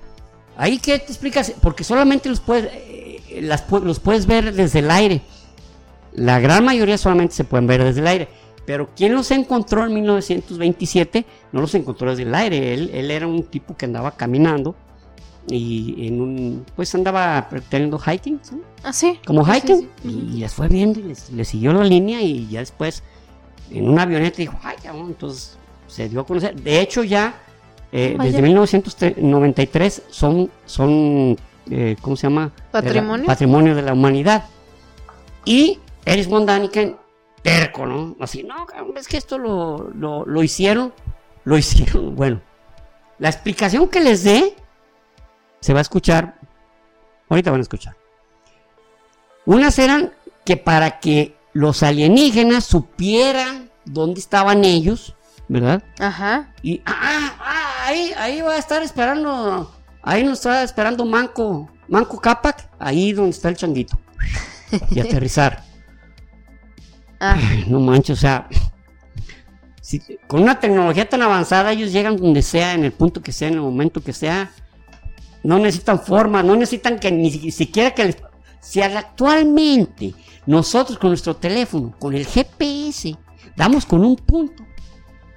ahí qué te explicas, porque solamente los puedes, eh, las, los puedes ver desde el aire. La gran mayoría solamente se pueden ver desde el aire. Pero quien los encontró en 1927 no los encontró desde el aire. Él, él era un tipo que andaba caminando y en un pues andaba teniendo hiking ¿sí? ah sí. Como hiking. y les fue viendo y les, siguió la línea y ya después en una avioneta dijo ay cabrón entonces se dio a conocer. De hecho ya eh, desde 1993 son son eh, cómo se llama patrimonio. patrimonio de la humanidad. Y Erich von Daniken terco, ¿no? Así, no, es que esto lo, lo, hicieron, lo hicieron. Bueno, la explicación que les dé se va a escuchar, ahorita van a escuchar. Unas eran que para que los alienígenas supieran dónde estaban ellos, ¿verdad? Ajá. Y, ah, ah, ahí, ahí va a estar esperando, ahí nos está esperando Manco, Manco Capac, ahí donde está el changuito. y aterrizar. Ah. no manches, o sea, con una tecnología tan avanzada ellos llegan donde sea, en el punto que sea, en el momento que sea. No necesitan forma, no necesitan que ni siquiera que les... Si actualmente nosotros con nuestro teléfono, con el GPS, damos con un punto.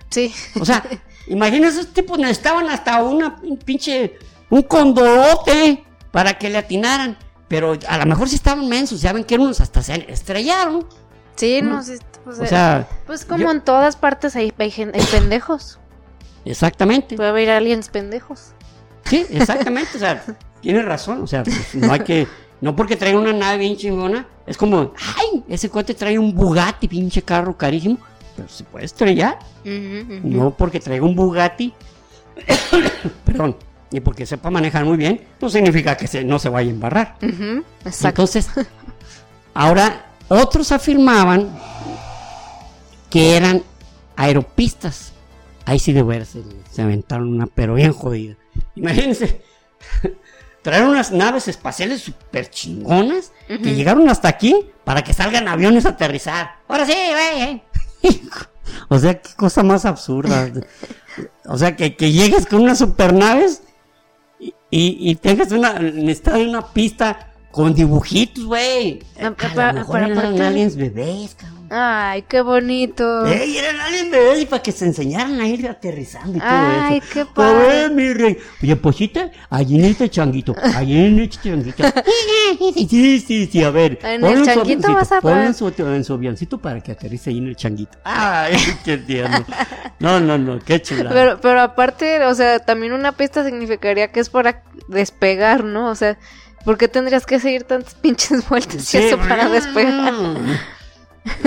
Sí. O sea, imagínense, esos tipos necesitaban hasta una un pinche, un condorote para que le atinaran. Pero a lo mejor si estaban mensos, ya ven que unos hasta se estrellaron. Sí, no sé. Pues, o sea, pues como en todas partes hay, hay, pendejos. Exactamente. Puede haber aliens pendejos. Sí, exactamente. o sea, tiene razón. O sea, pues, no hay que. No porque traiga una nave bien chingona. Es como, ay, ese cohete trae un Bugatti, pinche carro carísimo. Pero se puede estrellar. No porque traiga un Bugatti. perdón. Y porque sepa manejar muy bien, no significa que se, no se vaya a embarrar. exacto. Entonces, ahora otros afirmaban que eran aeropistas. Ahí sí de ver, se, se aventaron una, pero bien jodida. Imagínense, traer unas naves espaciales super chingonas que llegaron hasta aquí para que salgan aviones a aterrizar. Ahora sí, güey. o sea, qué cosa más absurda. o sea, que, llegues con unas supernaves y, y, y tengas una, de una pista con dibujitos, güey. Ah, a, lo mejor eran aliens bebés, cabrón. Ay, qué bonito. Ey, eran aliens bebés y para que se enseñaran a ir aterrizando y todo eso. Ay, qué padre. mi rey. Oye, posita, allí en este changuito, allí en este changuito. sí, sí, sí, a ver. En el changuito vas a Ponle su, en su avioncito para que aterrice ahí en el changuito. Ay, qué tierno. No, no, no, qué chula. Pero, pero aparte, o sea, también una pista significaría que es para despegar, ¿no? O sea... ¿Por qué tendrías que seguir tantas pinches vueltas y eso para despegar?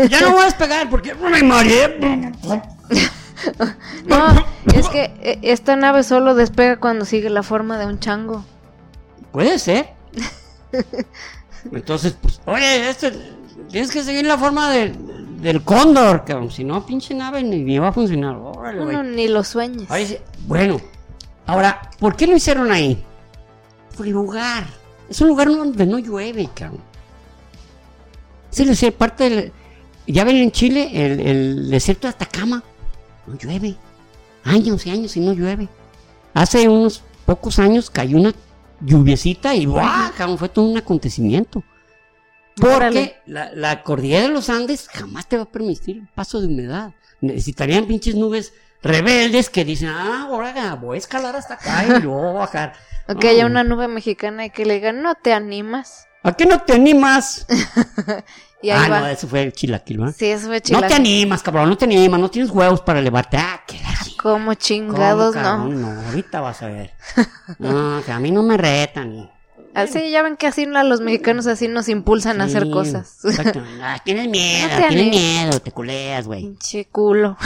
Ya no voy a despegar porque me mareé. No, Es que eh, esta nave solo despega cuando sigue la forma de un chango. Puede ser. Entonces, pues, oye, este, tienes que seguir la forma de, del cóndor, cabrón. Si no, pinche nave ni, va a funcionar. Órale, ni lo sueñes. bueno, ahora, ¿por qué lo hicieron ahí? Por lugar. Es un lugar donde no llueve, cabrón. Es parte del. Ya ven en Chile, el, el desierto de Atacama. No llueve. Años y años y no llueve. Hace unos pocos años cayó una lluviecita y ¡guau! Fue todo un acontecimiento. Porque la, la, cordillera de los Andes jamás te va a permitir el paso de humedad. Necesitarían pinches nubes rebeldes que dicen, ah, ahora voy a escalar hasta acá y luego voy a bajar. O que haya una nube mexicana y que le digan, no te animas. ¿A qué no te animas? ah, no, eso fue chilaquil, ¿verdad? Sí, eso fue chilaquil. No te animas, cabrón, no te animas, no tienes huevos para levarte. Ah, qué Como chingados, no. No, ahorita vas a ver. No, que a mí no me retan. Así, ya ven que así los mexicanos así nos impulsan a hacer cosas. Ah, tienes miedo, tienes miedo, te culeas, güey. Pinche culo.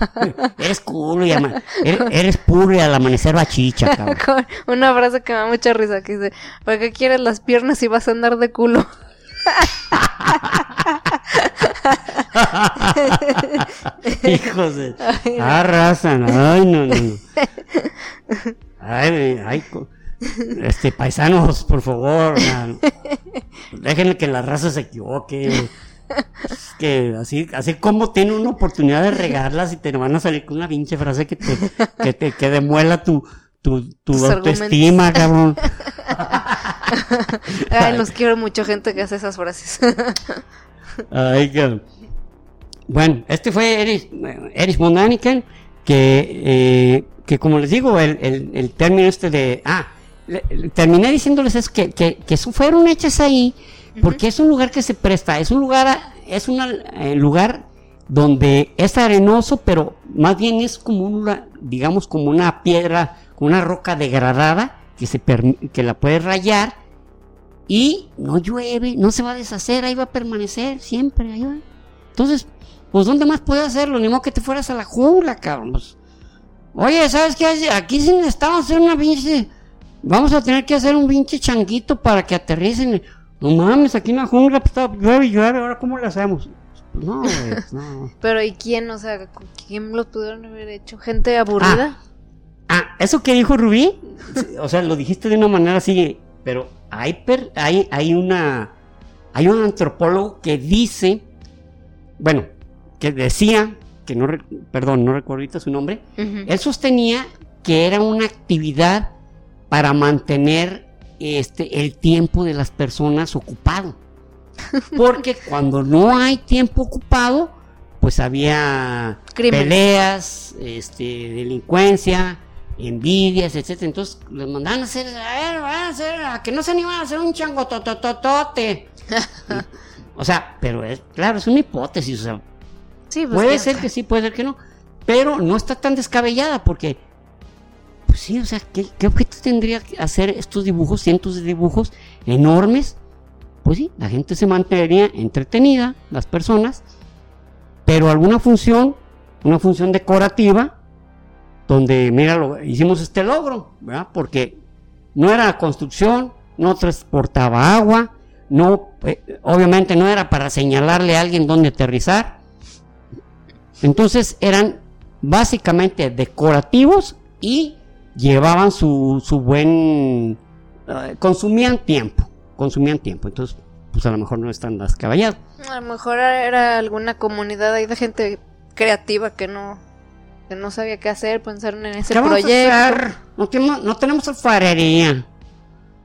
eres culo y eres, eres, puro y al amanecer bachicha, cabrón. Una frase que me da mucha risa que dice, ¿para qué quieres las piernas si vas a andar de culo? Hijos de... Arrasan, ay, no, no. Ay, ay, este, paisanos, por favor, déjenle que la raza se equivoque. que así, así como tiene una oportunidad de regarlas y te van a salir con una pinche frase que te, que te, que demuela tu, tu, tu autoestima, cabrón. Ay, los quiero mucho gente que hace esas frases. Ay, Bueno, este fue Erich, Erich que, eh, que como les digo, el, el, el término este de, ah, terminé diciéndoles es que, que, que fueron hechas ahí porque es un lugar que se presta, es un lugar, es un eh, lugar donde es arenoso, pero más bien es como una, digamos, como una piedra, una roca degradada que se que la puedes rayar y no llueve, no se va a deshacer, ahí va a permanecer siempre, ahí va. Entonces, pues ¿dónde más puedes hacerlo? Ni modo que te fueras a la jungla, cabrón. Pues, oye, ¿sabes qué? Aquí sí necesitamos hacer una pinche vamos a tener que hacer un pinche changuito para que aterricen. No mames, aquí en la jungla pues, está llueve y llueve, ahora cómo lo hacemos. Pues no, no. Pero ¿y quién? O sea, ¿quién lo pudieron haber hecho? ¿Gente aburrida? Ah, ah, eso que dijo Rubí, o sea, lo dijiste de una manera así, pero hay, hay, hay una, hay un antropólogo que dice, bueno, que decía, que no, perdón, no recuerdo ahorita su nombre, él sostenía que era una actividad para mantener este, el tiempo de las personas ocupado. Porque cuando no hay tiempo ocupado, pues había peleas, este, delincuencia, envidias, etcétera. Entonces les mandaban a hacer, a ver, van a hacer, a que no se animan a hacer un chango totototote. o sea, pero es, claro, es una hipótesis, o sea, pues puede ser que sí, puede ser que no, pero no está tan descabellada porque pues sí, o sea, ¿qué, objeto tendría que hacer estos dibujos, cientos de dibujos enormes? Pues sí, la gente se mantendría entretenida, las personas, pero alguna función, una función decorativa, donde, mira, lo, hicimos este logro, ¿verdad? Porque no era construcción, no transportaba agua, no, eh, obviamente no era para señalarle a alguien dónde aterrizar. Entonces eran básicamente decorativos y llevaban su, su buen... Eh, consumían tiempo, consumían tiempo, entonces pues a lo mejor no están las caballadas. A lo mejor era alguna comunidad ahí de gente creativa que no que no sabía qué hacer, pensaron en ese proyecto. No tenemos, no tenemos alfarería.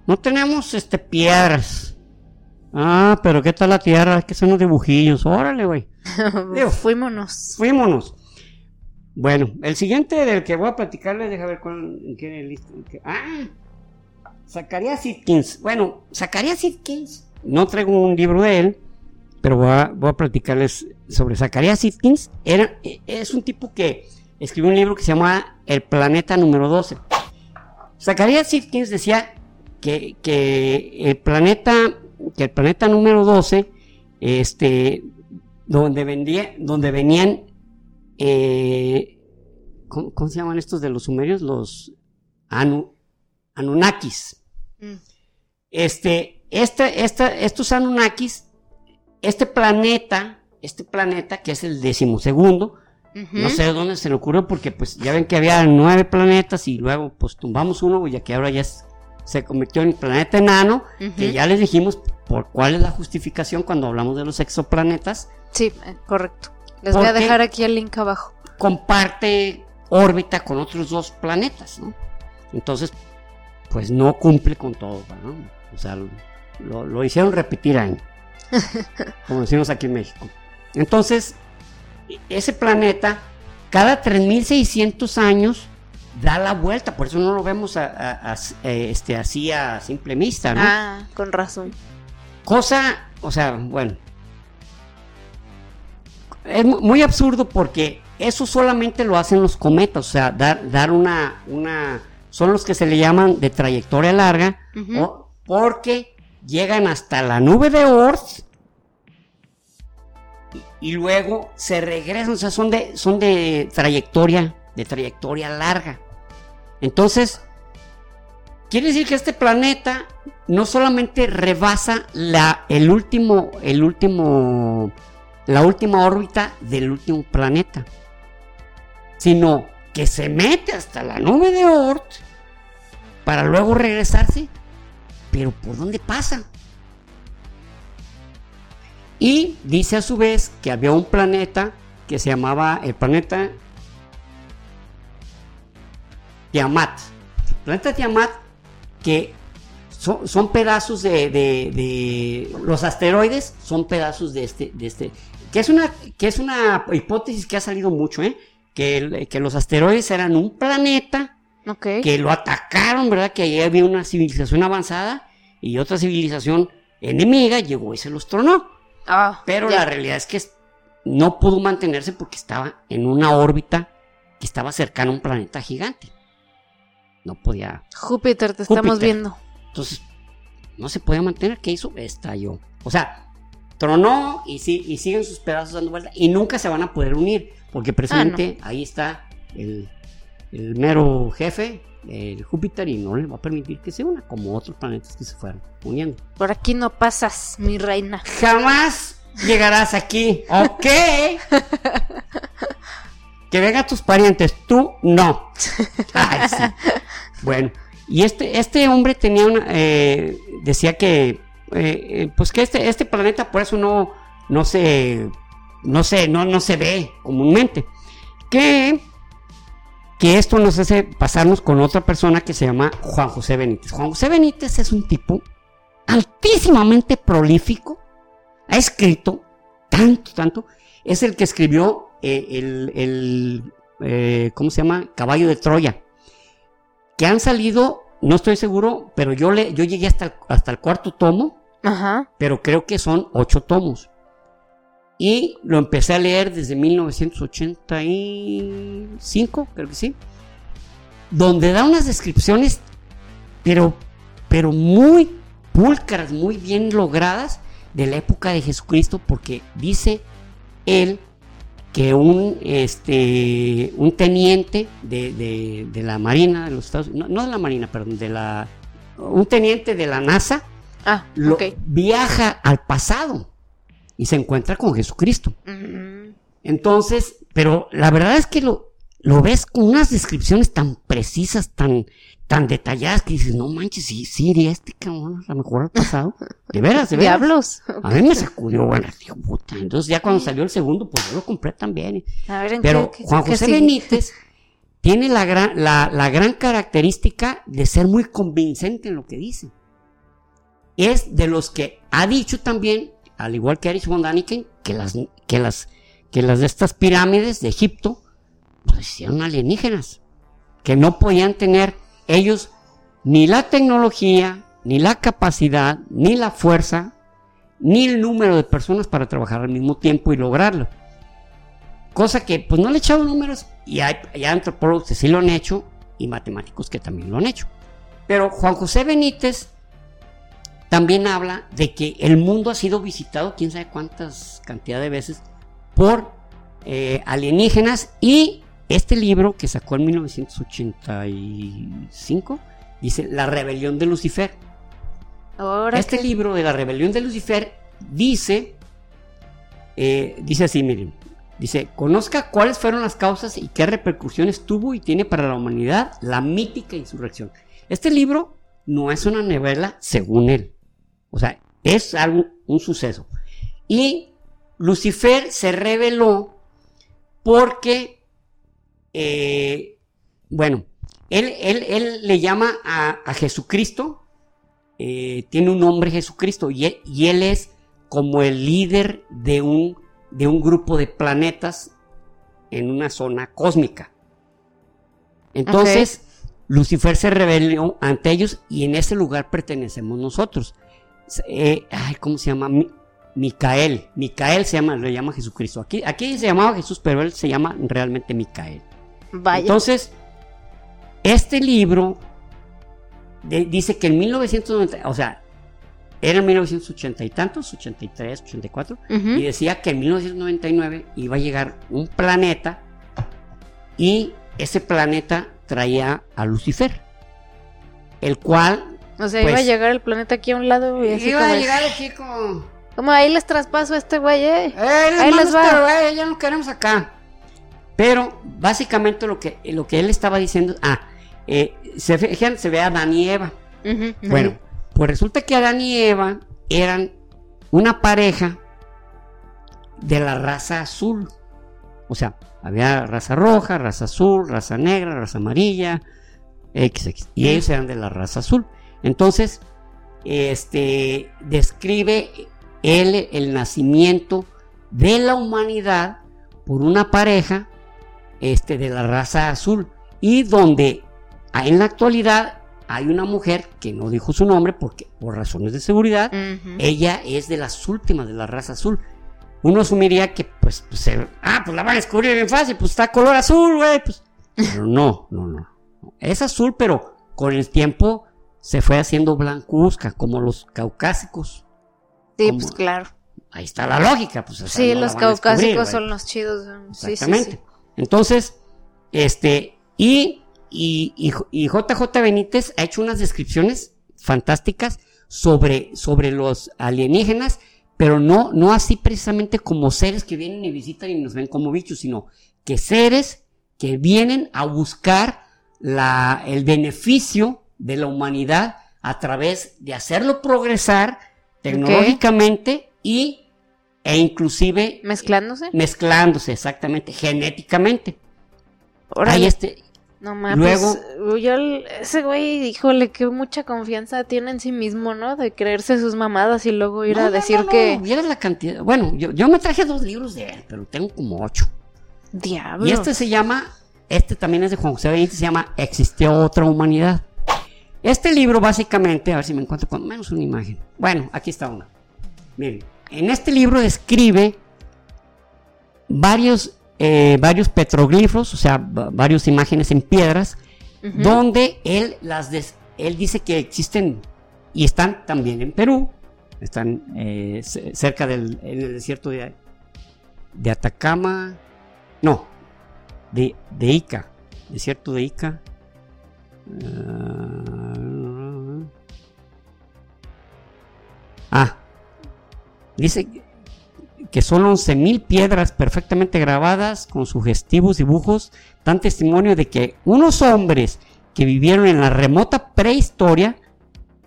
No tenemos este piedras. Ah, pero ¿qué tal la tierra? Que son los dibujillos. Órale, güey. Fuímonos. Fuímonos. Bueno, el siguiente del que voy a platicarles, deja ver cuál, en qué lista. ah, Zacarías Sitkins. Bueno, Zacarías Sitkins, no traigo un libro de él, pero voy a, voy a platicarles sobre Zacarías Sitkins. Era, es un tipo que escribió un libro que se llama El planeta número 12. Zacarías Sitkins decía que, que el planeta, que el planeta número 12, este, donde, vendía, donde venían eh, ¿cómo, se llaman estos de los sumerios? Los Anunnakis. Mm. Este, este, estos Anunnakis, este planeta, este planeta que es el decimosegundo, no sé de dónde se le ocurrió porque pues ya ven que había nueve planetas y luego pues tumbamos uno, ya que ahora ya se convirtió en planeta enano, que ya les dijimos por cuál es la justificación cuando hablamos de los exoplanetas. Sí, eh, correcto. Les voy a dejar aquí el link abajo. Comparte órbita con otros dos planetas, ¿no? Entonces, pues no cumple con todo, ¿no? O sea, lo, hicieron repetir año, como decimos aquí en México. Entonces, ese planeta, cada 3600 años, da la vuelta, por eso no lo vemos este, así a simple vista, ¿no? Ah, con razón. Cosa, o sea, bueno, es muy absurdo porque eso solamente lo hacen los cometas, o sea, dar, dar una, una, son los que se le llaman de trayectoria larga, porque llegan hasta la nube de Oort y, luego se regresan, o sea, son de, son de trayectoria, de trayectoria larga. Entonces, quiere decir que este planeta no solamente rebasa la, el último, el último, la última órbita del último planeta, sino que se mete hasta la nube de Oort para luego regresarse. Pero ¿por dónde pasa? Y dice a su vez que había un planeta que se llamaba el planeta Tiamat. El planeta Tiamat que son, pedazos de, los asteroides son pedazos de este de este que es una que es una hipótesis que ha salido mucho, ¿eh? Que, que los asteroides eran un planeta que lo atacaron, ¿verdad? Que ahí había una civilización avanzada y otra civilización enemiga llegó y se los tronó. Ah, Pero la realidad es que no pudo mantenerse porque estaba en una órbita que estaba cercana a un planeta gigante. No podía. Júpiter, te estamos viendo. Entonces, no se podía mantener. ¿Qué hizo? Estalló. O sea, tronó y, sí, y siguen sus pedazos dando vuelta y nunca se van a poder unir porque precisamente ah, ahí está el, el mero jefe el Júpiter y no le va a permitir que se una, como otros planetas que se fueron uniendo. Por aquí no pasas, mi reina. Jamás llegarás aquí, ¿ok? que vengan tus parientes, tú no. Bueno, y este, este hombre tenía una, eh, decía que, eh, eh, pues que este, este planeta por eso no, no se, no se, no, no se ve comúnmente. Que que esto nos hace pasarnos con otra persona que se llama Juan José Benítez. Juan José Benítez es un tipo altísimamente prolífico, ha escrito tanto, tanto, es el que escribió eh, el, eh, ¿cómo se llama? Caballo de Troya, que han salido, no estoy seguro, pero yo, le, yo llegué hasta el, hasta el cuarto tomo, pero creo que son ocho tomos. Y lo empecé a leer desde 1985, creo que sí. Donde da unas descripciones, pero, pero muy pulcras, muy bien logradas de la época de Jesucristo, porque dice él que un, este, un teniente de, la Marina de los Estados Unidos, no, de la Marina, perdón, de la, un teniente de la NASA, ah, viaja al pasado y se encuentra con Jesucristo. Entonces, pero la verdad es que lo, lo ves con unas descripciones tan precisas, tan, tan detalladas, que dices, no manches, sí, sí, este cabrón a lo mejor al pasado. De veras, de veras. Diablos. A mí me sacudió, bueno, digo, puta. Entonces ya cuando salió el segundo, pues yo lo compré también. A ver, pero Juan José Benítez tiene la gran, la, la gran característica de ser muy convincente en lo que dice. Es de los que ha dicho también al igual que Erich von Daniken, que las, que las, que las de estas pirámides de Egipto, pues eran alienígenas, que no podían tener ellos ni la tecnología, ni la capacidad, ni la fuerza, ni el número de personas para trabajar al mismo tiempo y lograrlo. Cosa que pues no le he echado números y hay, hay antropólogos que sí lo han hecho y matemáticos que también lo han hecho. Pero Juan José Benítez también habla de que el mundo ha sido visitado, quién sabe cuántas cantidad de veces, por eh, alienígenas y este libro que sacó en 1985 dice La rebelión de Lucifer. este libro de la rebelión de Lucifer dice, eh, dice así, miren, dice, conozca cuáles fueron las causas y qué repercusiones tuvo y tiene para la humanidad la mítica insurrección. Este libro no es una novela según él, o sea, es algo, un suceso. Y Lucifer se reveló porque, eh, bueno, él, él, le llama a, Jesucristo, eh, tiene un nombre Jesucristo, y él, es como el líder de un, de un grupo de planetas en una zona cósmica. Entonces, Lucifer se rebeló ante ellos y en ese lugar pertenecemos nosotros. Eh, ay, ¿Cómo se llama? Micael. Micael se llama, le llama Jesucristo. Aquí, aquí se llamaba Jesús, pero él se llama realmente Micael. Vaya. Entonces, este libro dice que en 1990, o sea, era en 1980 y tantos, 83, 84, y decía que en 1999 iba a llegar un planeta y ese planeta traía a Lucifer, el cual... O sea, iba a pues, llegar el planeta aquí a un lado y así Iba a llegar aquí como... Como ahí les traspaso a este güey, eh. eh ahí les va. Este güey, ya no queremos acá. Pero básicamente lo que, lo que él estaba diciendo, ah, eh, se, se ve a Adán y Eva. bueno, pues resulta que Adán y Eva eran una pareja de la raza azul. O sea, había raza roja, raza azul, raza negra, raza amarilla, XX. Y ellos eran de la raza azul. Entonces, este describe él el nacimiento de la humanidad por una pareja este, de la raza azul y donde en la actualidad hay una mujer que no dijo su nombre porque por razones de seguridad ella es de las últimas de la raza azul. Uno asumiría que pues, pues ah pues la van a descubrir bien fácil pues está color azul güey pues pero no no no. Es azul pero con el tiempo se fue haciendo blancuzca como los caucásicos Sí, pues claro. Ahí está la lógica, pues. sí, los caucásicos son los chidos. Exactamente. Entonces, este, y, y, y, JJ Benítez ha hecho unas descripciones fantásticas sobre, sobre los alienígenas, pero no, no así precisamente como seres que vienen y visitan y nos ven como bichos, sino que seres que vienen a buscar la, el beneficio de la humanidad a través de hacerlo progresar tecnológicamente y e inclusive mezclándose. mezclándose exactamente genéticamente. Ahí este no mames. luego pues, yo ese güey híjole que mucha confianza tiene en sí mismo no de creerse sus mamadas y luego ir a decir que mira la cantidad bueno yo, yo me traje dos libros de él pero tengo como ocho. Diablo. Y este se llama este también es de Juan José Benítez se llama existió otra humanidad este libro básicamente, a ver si me encuentro con menos una imagen. Bueno, aquí está una. Miren, en este libro describe varios, eh, varios petroglifos, o sea, varias imágenes en piedras, donde él, las él dice que existen y están también en Perú, están eh, cerca del en el desierto de, de Atacama, no, de, de Ica, desierto de Ica, ah, dice que son 11.000 piedras perfectamente grabadas con sugestivos dibujos, dan testimonio de que unos hombres que vivieron en la remota prehistoria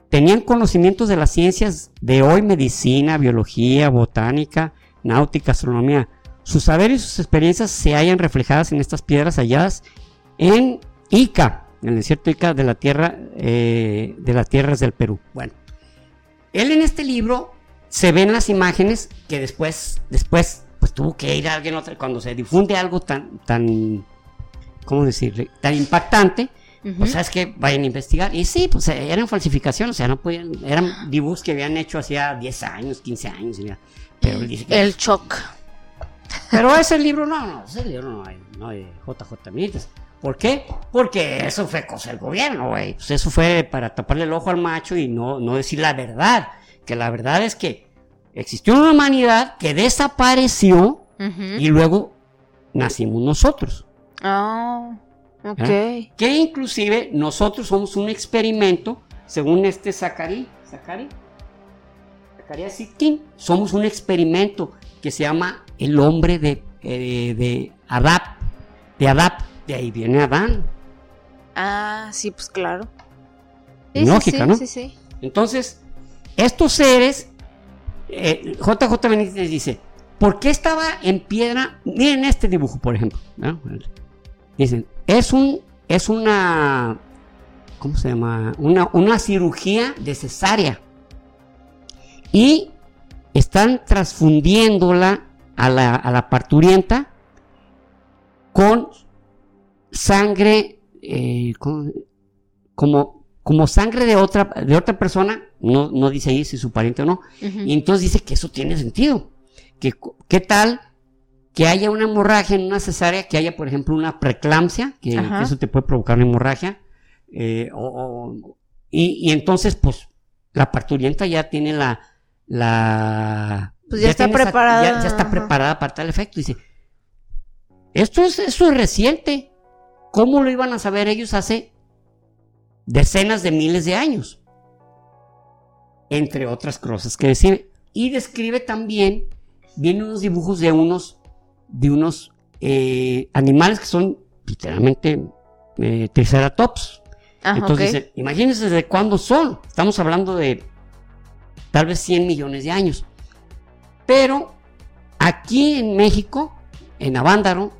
tenían conocimientos de las ciencias de hoy, medicina, biología, botánica, náutica, astronomía. Sus saberes y sus experiencias se hallan reflejadas en estas piedras halladas en Ica, en el desierto Ica de la tierra, eh, de las tierras del Perú. Bueno, él en este libro se ven las imágenes que después, después, pues tuvo que ir a alguien otra, cuando se difunde algo tan, tan, ¿cómo decirle? Tan impactante, pues sabes que vayan a investigar. Y sí, pues eran falsificaciones, o sea, no podían, eran dibujos que habían hecho hacía 10 años, 15 años, pero él dice que, El shock. Pero ese libro no, no, ese libro no hay, no hay JJ Benítez. ¿Por qué? Porque eso fue cosa del gobierno, güey. Pues eso fue para taparle el ojo al macho y no, no decir la verdad. Que la verdad es que existió una humanidad que desapareció y luego nacimos nosotros. Ah, ok. Que inclusive nosotros somos un experimento, según este Zachary, Zachary, Zachary Sitkin, somos un experimento que se llama el hombre de, eh, de Adap, de Adap, de ahí viene Adán. Ah, sí, pues claro. Lógica, ¿no? Sí, sí. Entonces, estos seres, eh, JJ Benítez dice, ¿por qué estaba en piedra? Miren este dibujo, por ejemplo. ¿no? Dicen, es un, es una, ¿cómo se llama? Una, una cirugía de cesárea. Y están transfundiéndola a la, a la parturienta con sangre, eh, como, como sangre de otra, de otra persona, no, no dice ahí si es su pariente o no, y entonces dice que eso tiene sentido. Que, ¿Qué tal que haya una hemorragia en una cesárea, que haya, por ejemplo, una preeclampsia, que, eso te puede provocar una hemorragia? eh, o- o- y, y entonces, pues, la parturienta ya tiene la... la Pues ya está esa- preparada, ya, ya está preparada para tal efecto. Dice, esto es, eso es reciente. ¿Cómo lo iban a saber ellos hace decenas de miles de años? Entre otras cosas que describe. Y describe también, viene unos dibujos de unos, de unos eh, animales que son literalmente eh, triceratops. Ah, Entonces ok. dice, imagínense de cuándo son. Estamos hablando de tal vez 100 millones de años. Pero aquí en México, en Avándaro,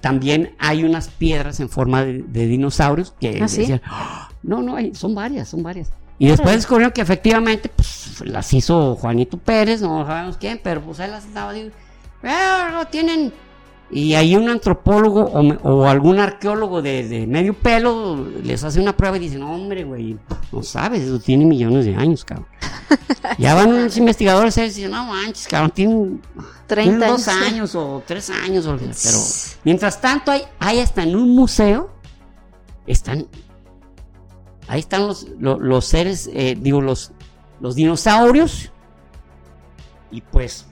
también hay unas piedras en forma de, de dinosaurios que ¿Ah, sí? decían, "Ah, no, no, hay- son varias, son varias. Y después descubrieron que efectivamente pues, las hizo Juanito Pérez, no sabemos quién, pero pues él las estaba diciendo, "Ah, no tienen... Y ahí un antropólogo o, algún arqueólogo de, de medio pelo les hace una prueba y dice, no hombre, güey, no sabes, eso tiene millones de años, cabrón. ya van unos investigadores y dicen, no manches, cabrón, tienen 30 tienen dos años. años o tres años, o- pero mientras tanto hay, hay hasta en un museo, están, ahí están los, lo- los, seres, eh, digo, los, los dinosaurios, y pues,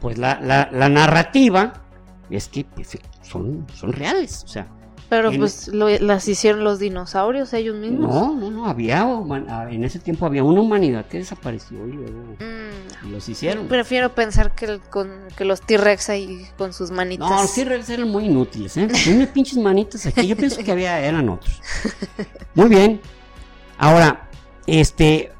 pues la, la, la narrativa es que pues, son, son reales, o sea, Pero en- pues lo- las hicieron los dinosaurios ellos mismos. no, no, no, había, ah, en ese tiempo había una humanidad que desapareció y luego Mm, los hicieron. prefiero pensar que, el- con, que los T-Rex ahí con sus manitas. No, los T-Rex eran muy inútiles, ¿eh? Unas pinches manitas aquí. Yo pienso que había, eran otros. Muy bien. Ahora, este,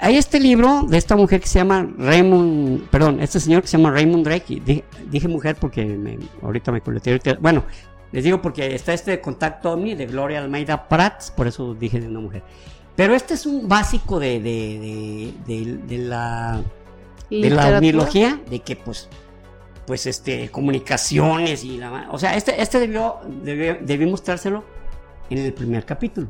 hay este libro de esta mujer que se llama Raymond, perdón, este señor que se llama Raymond Drake. y di- Dije, mujer porque me- ahorita me coleté. ahorita- Bueno, les digo porque está este de Contacto Omni de Gloria Almeida Prats, por eso dije de una mujer. Pero este es un básico de, de, de, de- de la de la biología, de que pues, pues este, comunicaciones y la o sea, este, este debió, debió, debí mostrárselo en el primer capítulo.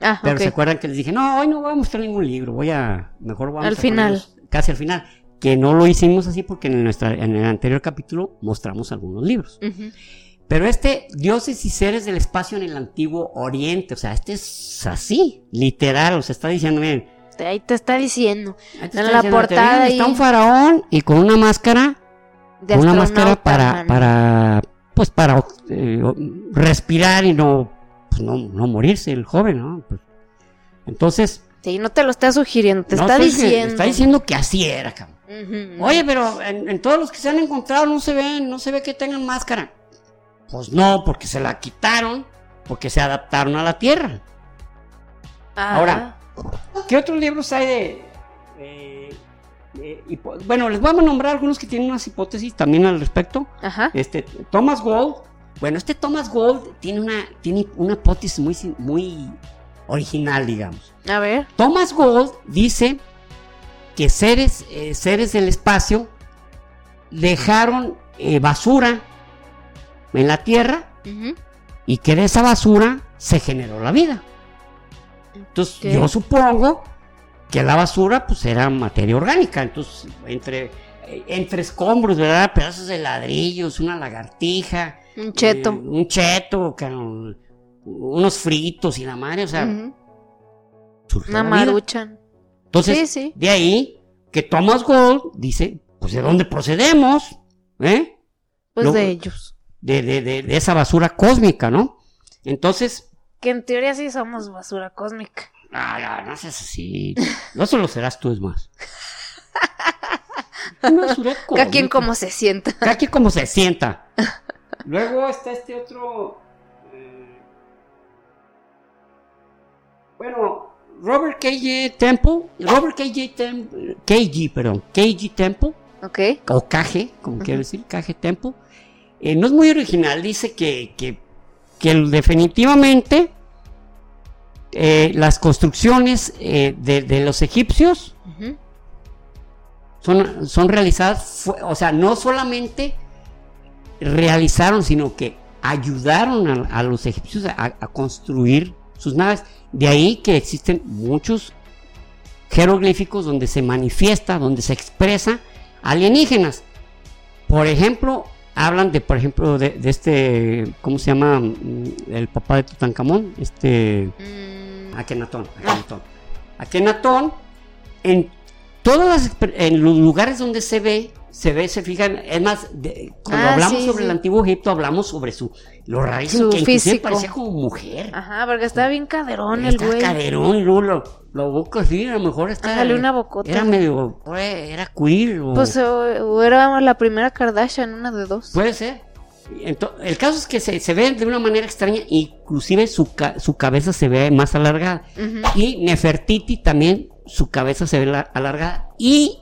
Ah, Pero se acuerdan que les dije, no, hoy no voy a mostrar ningún libro, voy a, mejor vamos Al a final. casi al final. Que no lo hicimos así porque en, nuestra, en el anterior capítulo mostramos algunos libros. Pero este, dioses y seres del espacio en el antiguo oriente, o sea, este es así, literal, o sea, está diciendo, miren, Ahí te está diciendo. ahí te En está la diciendo, portada ven, está ahí. un faraón y con una máscara De una máscara para, man. para, pues para eh, respirar y no, pues no, no morirse el joven, ¿no? Pues, entonces, Sí, no te lo está sugiriendo, te no, está pues, que diciendo. está diciendo que así era, cabrón. Oye, pero en, en todos los que se han encontrado no se ven, no se ve que tengan máscara. Pues no, porque se la quitaron, porque se adaptaron a la Tierra. Ah, ahora, ¿Qué otros libros hay de... eh, eh, bueno, les vamos a nombrar algunos que tienen unas hipótesis también al respecto. Ajá. Este, Thomas Gold. Bueno, este Thomas Gold tiene una, tiene una hipótesis muy, muy original, digamos. A ver. Thomas Gold dice que seres, eh, seres del espacio dejaron eh, basura en la Tierra y que de esa basura se generó la vida. Entonces, yo supongo que la basura pues era materia orgánica. Entonces, entre, eh, entre escombros, ¿verdad? Pedazos de ladrillos, una lagartija. Un cheto. eh, un cheto, cabrón, unos fritos y la madre, o sea, surgió Una maruchan. Entonces, Sí, sí. de ahí que Thomas Gold dice, pues de dónde procedemos, ¿eh? Pues Luego- de ellos. De, de- de- de esa basura cósmica, ¿no? Entonces... Que en teoría sí somos basura cósmica. Ah, no, no seas así. No solo serás tú, es más. basura cósmica. Cada quien como se sienta. Cada quien como se sienta. Luego está este otro... Eh, bueno, Robert K.J. Temple, Robert K.J. Temple, KG, perdón, KG Temple, Ok. o KG, como quiero decir, KG Temple, eh, no es muy original, dice que, que, que definitivamente eh, las construcciones eh, de, de los egipcios son, son realizadas, o sea, no solamente realizaron, sino que ayudaron a, a los egipcios a, a construir sus naves. De ahí que existen muchos jeroglíficos donde se manifiesta, donde se expresa alienígenas. Por ejemplo, hablan de, por ejemplo, de, de este, ¿cómo se llama? Mm, El papá de Tutankamón, este... Mm, Akenatón, Akenatón. Akenatón, en en los lugares donde se ve, se ve, se fijan, es más, de- cuando Ah, hablamos sí, sobre sí. el antiguo Egipto, hablamos sobre su, lo rarísimo Su que inclusive físico. parecía como mujer. Ajá, porque está bien caderón el Está güey. caderón y luego lo, lo así, a lo mejor está. Ándale, una bocota. Era medio, pues, era queer o, Pues o, era la primera Kardashian, una de dos. Puede ser. Ento- el caso es que se, se ve de una manera extraña, inclusive su, ca- su cabeza se ve más alargada. Y Nefertiti también, su cabeza se ve la- alargada. Y,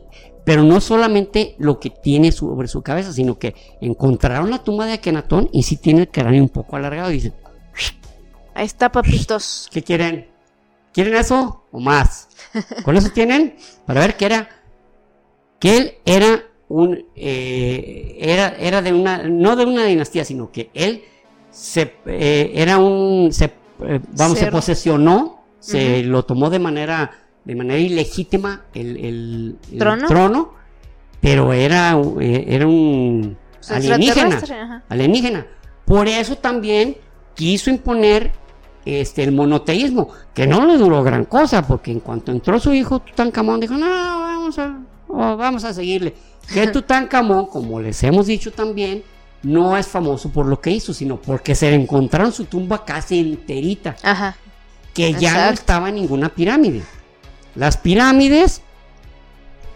pero no solamente lo que tiene sobre su cabeza, sino que encontraron la tumba de Akenatón y sí tiene el cráneo un poco alargado. Y dicen, Ahí está, papitos. ¿qué quieren? ¿Quieren eso o más? Con eso tienen para ver que era, que él era un, eh, era, era de una, no de una dinastía, sino que él se, eh, era un, se, eh, vamos, se posesionó, se lo tomó de manera, de manera ilegítima el, el- el ¿Trono? trono, pero era, eh, era un Pues, alienígena alienígena. Por eso también quiso imponer este, el monoteísmo, que no le duró gran cosa, porque en cuanto entró su hijo Tutankamón, dijo, no, vamos a, oh, vamos a seguirle. Que Tutankamón, como les hemos dicho también, no es famoso por lo que hizo, sino porque se le encontraron su tumba casi enterita, Ajá. que ya no estaba en ninguna pirámide. Las pirámides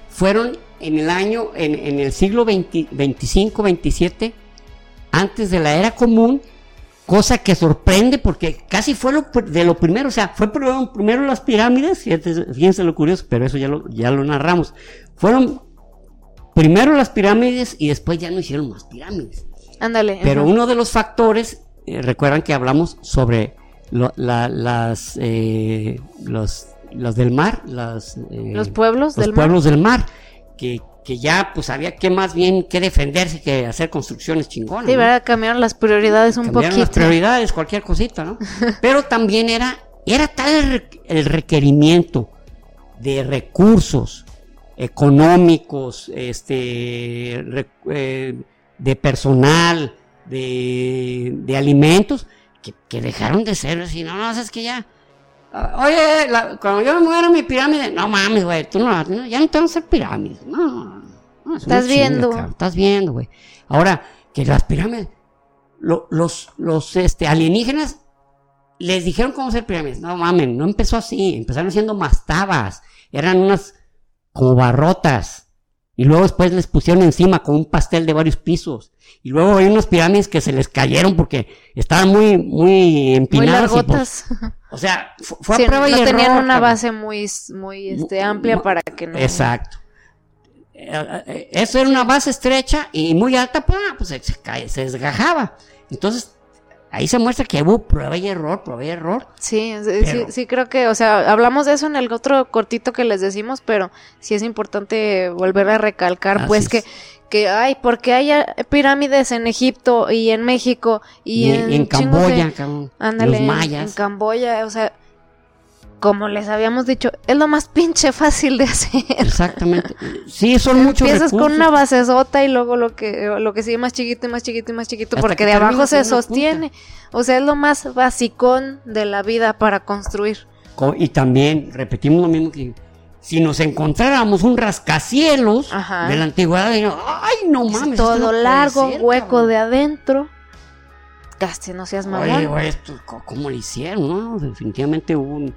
fueron en el año, en, en el siglo 20 25, 27, antes de la era común, cosa que sorprende porque casi fue lo, de lo primero, o sea, fue primero, primero las pirámides, fíjense, fíjense lo curioso, pero eso ya lo, ya lo narramos. Fueron primero las pirámides y después ya no hicieron más pirámides. Ándale. Pero ajá. uno de los factores, eh, recuerdan que hablamos sobre lo- la- las, eh, los, los del mar, las, eh, Los pueblos los del mar. pueblos del mar, que, que ya pues había que más bien que defenderse que hacer construcciones chingonas. Sí, ¿no? ¿verdad? Cambiaron las prioridades un Cambiaron las poquito. prioridades, cualquier cosita, ¿no? Pero también era, era tal el, re- el requerimiento de recursos económicos, este, re- eh, de personal, de, de alimentos, que, que dejaron de ser así, no, no, es que ya, oye, la- cuando yo me muera mi pirámide, no mames, güey, tú no, no, ya no te van a hacer pirámides, no, no, es Estás viendo. estás viendo, güey. Ahora, que las pirámides, lo- los, los este, alienígenas les dijeron cómo hacer pirámides. No mamen, no empezó así. Empezaron siendo mastabas. Eran unas como barrotas. Y luego después les pusieron encima con un pastel de varios pisos. Y luego hay unas pirámides que se les cayeron porque estaban muy, muy Muy empinadas. y, pues, o sea, fu- fue Sí, a prueba no y tenían error, una base muy, muy este, amplia para que no. Exacto. Eh, eh, Eso era una base estrecha y muy alta, pues se, se cae- se desgajaba. Entonces, ahí se muestra que hubo prueba y error, prueba y error. Sí, sí, sí, sí, creo que, o sea, hablamos de eso en el otro cortito que les decimos, pero sí es importante volver a recalcar, Así pues, es. que, que, ay, porque hay pirámides en Egipto y en México y, Y, en, en Camboya, ándale, los en- mayas. En Camboya, o sea, como les habíamos dicho, es lo más pinche fácil de hacer. Exactamente. Sí, son muchos Empiezas con una basezota y luego lo que, lo que sigue más chiquito y más chiquito y más chiquito, Hasta porque que de abajo se sostiene. O sea, es lo más basicón de la vida para construir. Co- Y también repetimos lo mismo que si nos encontráramos un rascacielos Ajá. de la antigüedad, diríamos, ay, no Es mames. todo no largo, ser, hueco cabrón". de adentro. podcast, no seas mamón. Oye, güey, esto, ¿cómo lo hicieron? No, definitivamente hubo un,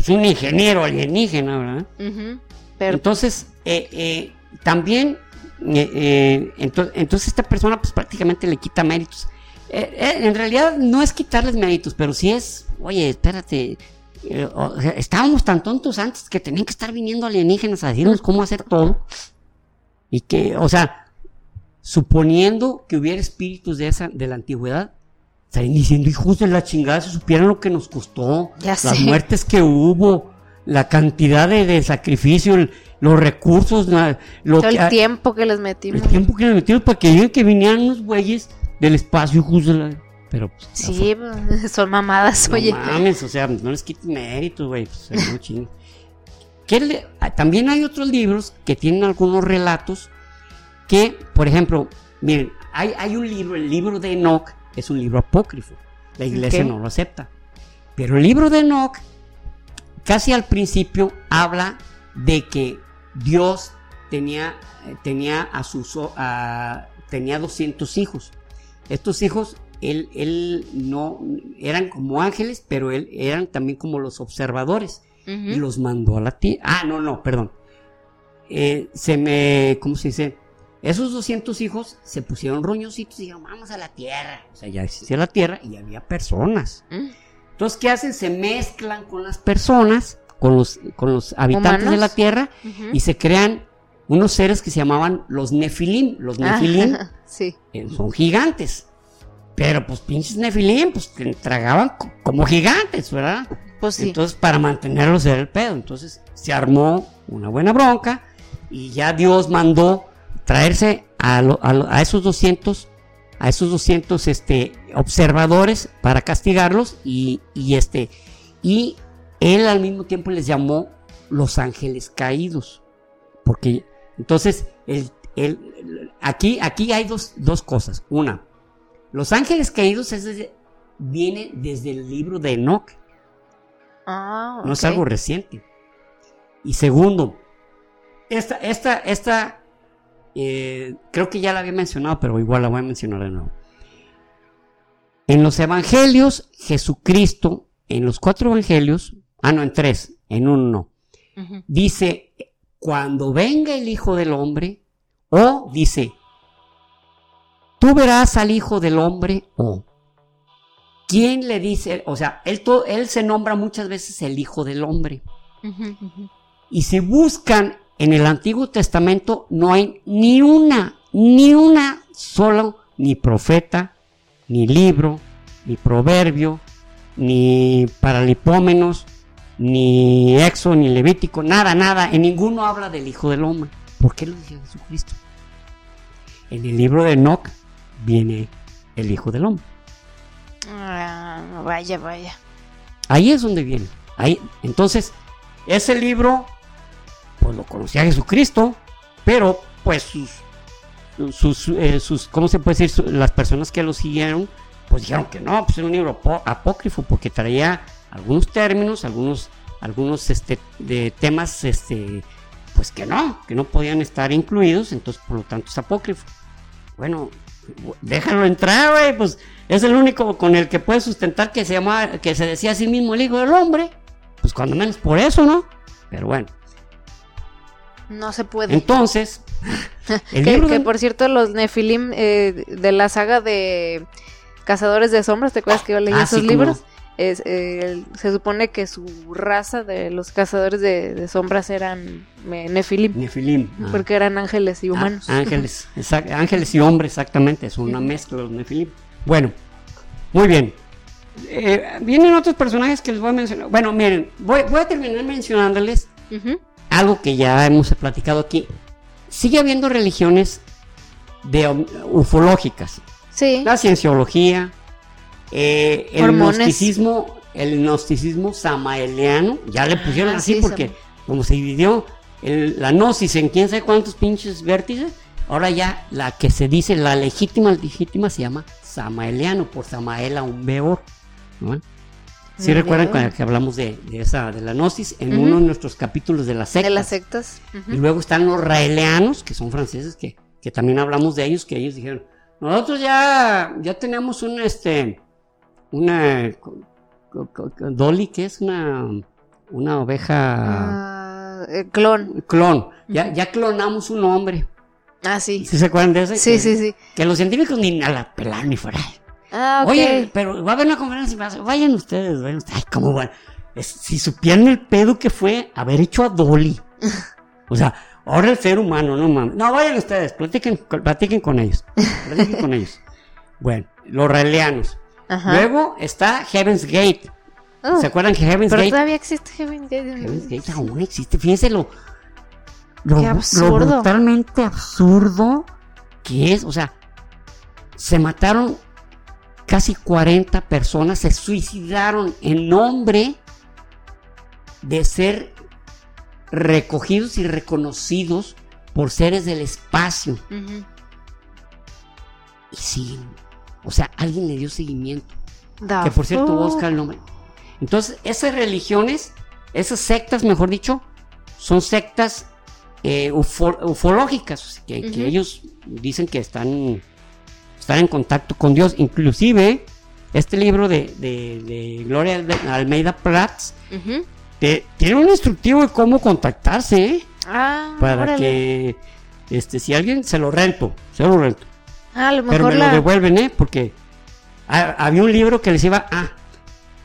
pues un ingeniero alienígena, ¿verdad? Pero... Entonces, eh, eh, también, eh, entonces, entonces esta persona pues prácticamente le quita méritos. en realidad no es quitarles méritos, pero sí es, oye, espérate, estábamos tan tontos antes que tenían que estar viniendo alienígenas a decirnos cómo hacer todo. Y que, o sea, suponiendo que hubiera espíritus de esa, de la antigüedad, estarían diciendo, hijos de la chingada, si supieran lo que nos costó, las muertes que hubo, la cantidad de, sacrificio, los recursos, lo el tiempo que les metimos. El tiempo que les metimos para que que vinieran unos güeyes del espacio, hijos de la... Pero, pues, sí, pues, son mamadas, no oye. Mames, o sea, no les quiten méritos, güey. Pues, ah, también hay otros libros que tienen algunos relatos que, por ejemplo, miren, hay, hay un libro, el libro de Enoch, es un libro apócrifo. La iglesia no lo acepta. Pero el libro de Enoch, casi al principio, habla de que Dios tenía, tenía a sus tenía 200 hijos. Estos hijos él, él no, eran como ángeles, pero él eran también como los observadores. Y los mandó a la tierra. Ah, no, no, perdón. Eh, se me, ¿cómo se dice? Esos 200 hijos se pusieron roñositos y dijeron, vamos a la tierra. O sea, ya existía la tierra y había personas. Mm. Entonces, ¿qué hacen? Se mezclan con las personas, con los, con los habitantes de la tierra y se crean unos seres que se llamaban los nefilim. Los nefilim sí. Eh, son gigantes. Pero pues pinches nefilim, pues tragaban como gigantes, ¿verdad? Pues sí. Entonces, para mantenerlos era el pedo. Entonces, se armó una buena bronca y ya Dios mandó traerse a, a, esos 200 a esos 200 este, observadores para castigarlos y, y, este y él al mismo tiempo les llamó los ángeles caídos porque entonces el, el, aquí, aquí hay dos, dos cosas una los ángeles caídos es viene desde el libro de Enoch. Ah, no es algo reciente. Y segundo, esta, esta, esta, eh, creo que ya la había mencionado, pero igual la voy a mencionar de nuevo. En los evangelios, Jesucristo, en los cuatro evangelios, ah, no, en tres, en uno, dice, cuando venga el Hijo del Hombre, o dice, tú verás al Hijo del Hombre o... ¿Quién le dice? O sea, él, él se nombra muchas veces el Hijo del Hombre. Y si buscan en el Antiguo Testamento, no hay ni una, ni una sola, ni profeta, ni libro, ni proverbio, ni paralipómenos, ni Exo, ni Levítico, nada, nada. En ninguno habla del Hijo del Hombre. ¿Por qué lo dice Jesucristo? En el libro de Enoch viene el Hijo del Hombre. Ah, vaya, vaya. Ahí es donde viene. Ahí, entonces, ese libro, pues lo conocía Jesucristo, pero pues sus, sus, eh, sus ¿cómo se puede decir? Las personas que lo siguieron, pues dijeron que no, pues era un libro apócrifo porque traía algunos términos, algunos, algunos este, de temas, este, pues que no, que no podían estar incluidos, entonces por lo tanto es apócrifo. Bueno, déjalo entrar, güey, pues es el único con el que puede sustentar que se llama, que se decía a sí mismo el hijo del hombre. Pues cuando menos por eso, ¿no? Pero bueno. No se puede. Entonces, que, por cierto, los Nefilim eh, de la saga de Cazadores de Sombras, ¿te acuerdas que yo leí ah, esos libros? Eh, se supone que su raza de los cazadores de, sombras eran Nefilim. Nefilim. Ah. Porque eran ángeles y ah, humanos. ángeles, ángeles y hombres, exactamente. Es una mezcla de los Nefilim. Bueno, muy bien. Eh, vienen otros personajes que les voy a mencionar. Bueno, miren, voy, a terminar mencionándoles algo que ya hemos platicado aquí. Sigue habiendo religiones de ufológicas. Sí. La cienciología, eh, el gnosticismo, el gnosticismo samaeliano, ya le pusieron ah, así porque como se dividió la gnosis en quién sabe cuántos pinches vértices, ahora ya la que se dice la legítima, legítima se llama samaeliano por Samaela un beor. Si recuerdan que hablamos de, esa de la gnosis en uno de nuestros capítulos de las sectas. De las sectas. Y luego están los raelianos, que son franceses, que, que también hablamos de ellos, que ellos dijeron, nosotros ya, ya tenemos un, este, una, Dolly, que es una, una oveja... Uh, clon. Clon. Ya, ya clonamos un hombre. Ah, sí. ¿Sí se acuerdan de ese? Sí, sí, sí. Que los científicos ni a la pelar ni fuera. Ah. Oye, pero va a haber una conferencia, vayan ustedes, vayan ustedes. Ay, ¿cómo van? si supieran el pedo que fue haber hecho a Dolly. O sea, ahora el ser humano, no mames. No, vayan ustedes, platiquen, platiquen con ellos. Platiquen con ellos. Bueno, los raelianos. Luego está Heaven's Gate. ¿Se acuerdan que Heaven's pero Gate? todavía existe Heaven's Gate. Heaven's Gate aún existe. Fíjense lo, lo, lo brutalmente absurdo que es. O sea, se mataron casi 40 personas, se suicidaron en nombre de ser recogidos y reconocidos por seres del espacio. Y siguen. O sea, alguien le dio seguimiento. que por cierto, busca el nombre. Entonces, esas religiones, esas sectas, mejor dicho, son sectas eh, ufológicas, que, ellos dicen que están, están en contacto con Dios. Inclusive, este libro de, Gloria Almeida Prats tiene un instructivo de cómo contactarse, ¿eh? Ah, para que este si alguien se lo rento, se lo rento. Ah, lo Pero me lo devuelven, ¿eh? Porque había un libro que les iba ah,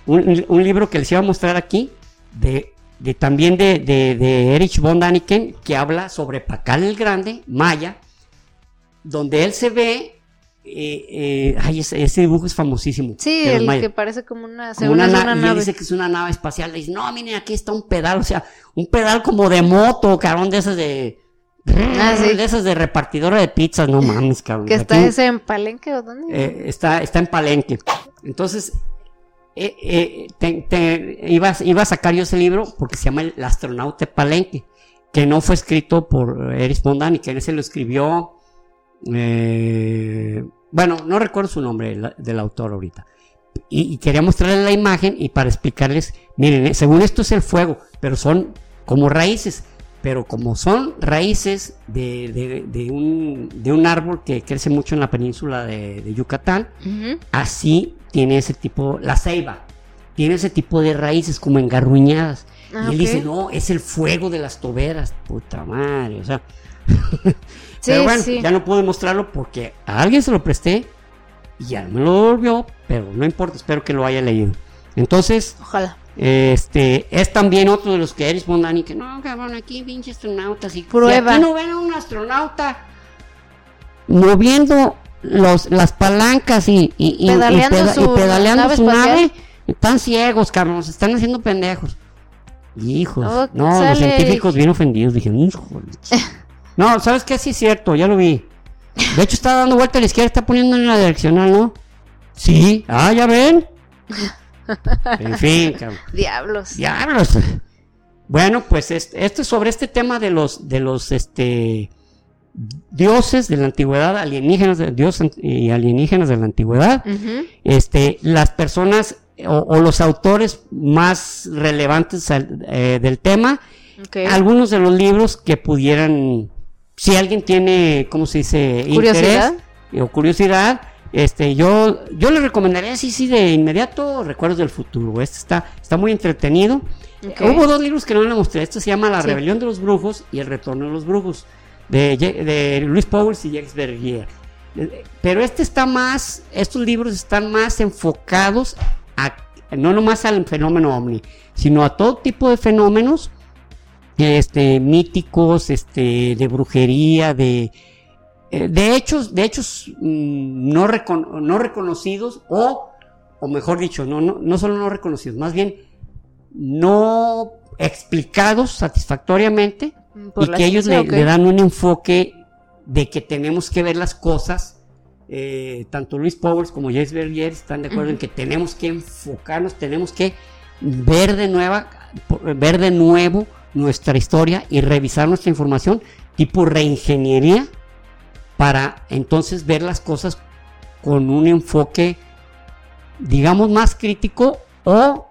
un, libro que les iba a mostrar aquí de, de también de, de, Erich von Daniken que habla sobre Pacal el Grande, Maya, donde él se ve eh, eh, ay, ese, dibujo es famosísimo. Sí, el que parece como una, nave. dice que es una nave espacial. Le dice, no, miren, aquí está un pedal, o sea, un pedal como de moto, cabrón, de esas de. Ah, de esas de repartidora de pizzas, no mames, cabrón. ¿Que está ese en Palenque o dónde? Eh, está, está en Palenque. Entonces, iba, iba, a sacar yo ese libro porque se llama El astronauta Palenque, que no fue escrito por Erich Mondani, que ese lo escribió eh, bueno, no recuerdo su nombre del autor ahorita. Y, quería mostrarles la imagen y para explicarles, miren, eh, según esto es el fuego, pero son como raíces, pero como son raíces de, un, árbol que crece mucho en la península de, Yucatán, así tiene ese tipo, la ceiba, tiene ese tipo de raíces como engarruñadas. Ah, y él dice, no, es el fuego de las toberas, puta madre, o sea. Pero bueno, ya no pude mostrarlo porque a alguien se lo presté y ya me lo devolvió, pero no importa, espero que lo haya leído. Entonces, ojalá. Este, es también otro de los que eres Mondani que no, cabrón, aquí pinche astronautas y prueba. aquí no ven a un astronauta moviendo los, las palancas y, y, pedaleando, su, nave, están ciegos, cabrón, se están haciendo pendejos. Hijos, oh, no, los científicos bien ofendidos, dijeron, hijo. No, ¿sabes qué? Sí es cierto, ya lo vi. De hecho, está dando vuelta a la izquierda, está poniendo en la direccional, ¿no? Sí, ah, ya ven. En fin, cabrón. Diablos. Diablos. Bueno, pues esto es sobre este tema de los, de los, este, dioses de la antigüedad, alienígenas, de, dioses y alienígenas de la antigüedad. Este, las personas o, los autores más relevantes eh, del tema. Algunos de los libros que pudieran si alguien tiene, ¿cómo se dice? Curiosidad. o curiosidad, este, yo, yo le recomendaría, sí, sí, de inmediato, Recuerdos del Futuro. Este está, está muy entretenido. Hubo dos libros que no le mostré. Este se llama La Rebelión de los Brujos y El Retorno de los Brujos, de, de Luis Powers y Jacques Bergier. Pero este está más, estos libros están más enfocados a, no nomás al fenómeno ovni, sino a todo tipo de fenómenos este, míticos, este, de brujería, de, eh, de hechos, de hechos mm, no, no reconocidos o, o mejor dicho, no, no, no solo no reconocidos, más bien no explicados satisfactoriamente y que ellos le, dan un enfoque de que tenemos que ver las cosas. Eh, tanto Luis Powers como James Berger están de acuerdo en que tenemos que enfocarnos, tenemos que ver de nueva, ver de nuevo nuestra historia y revisar nuestra información tipo reingeniería para entonces ver las cosas con un enfoque digamos más crítico o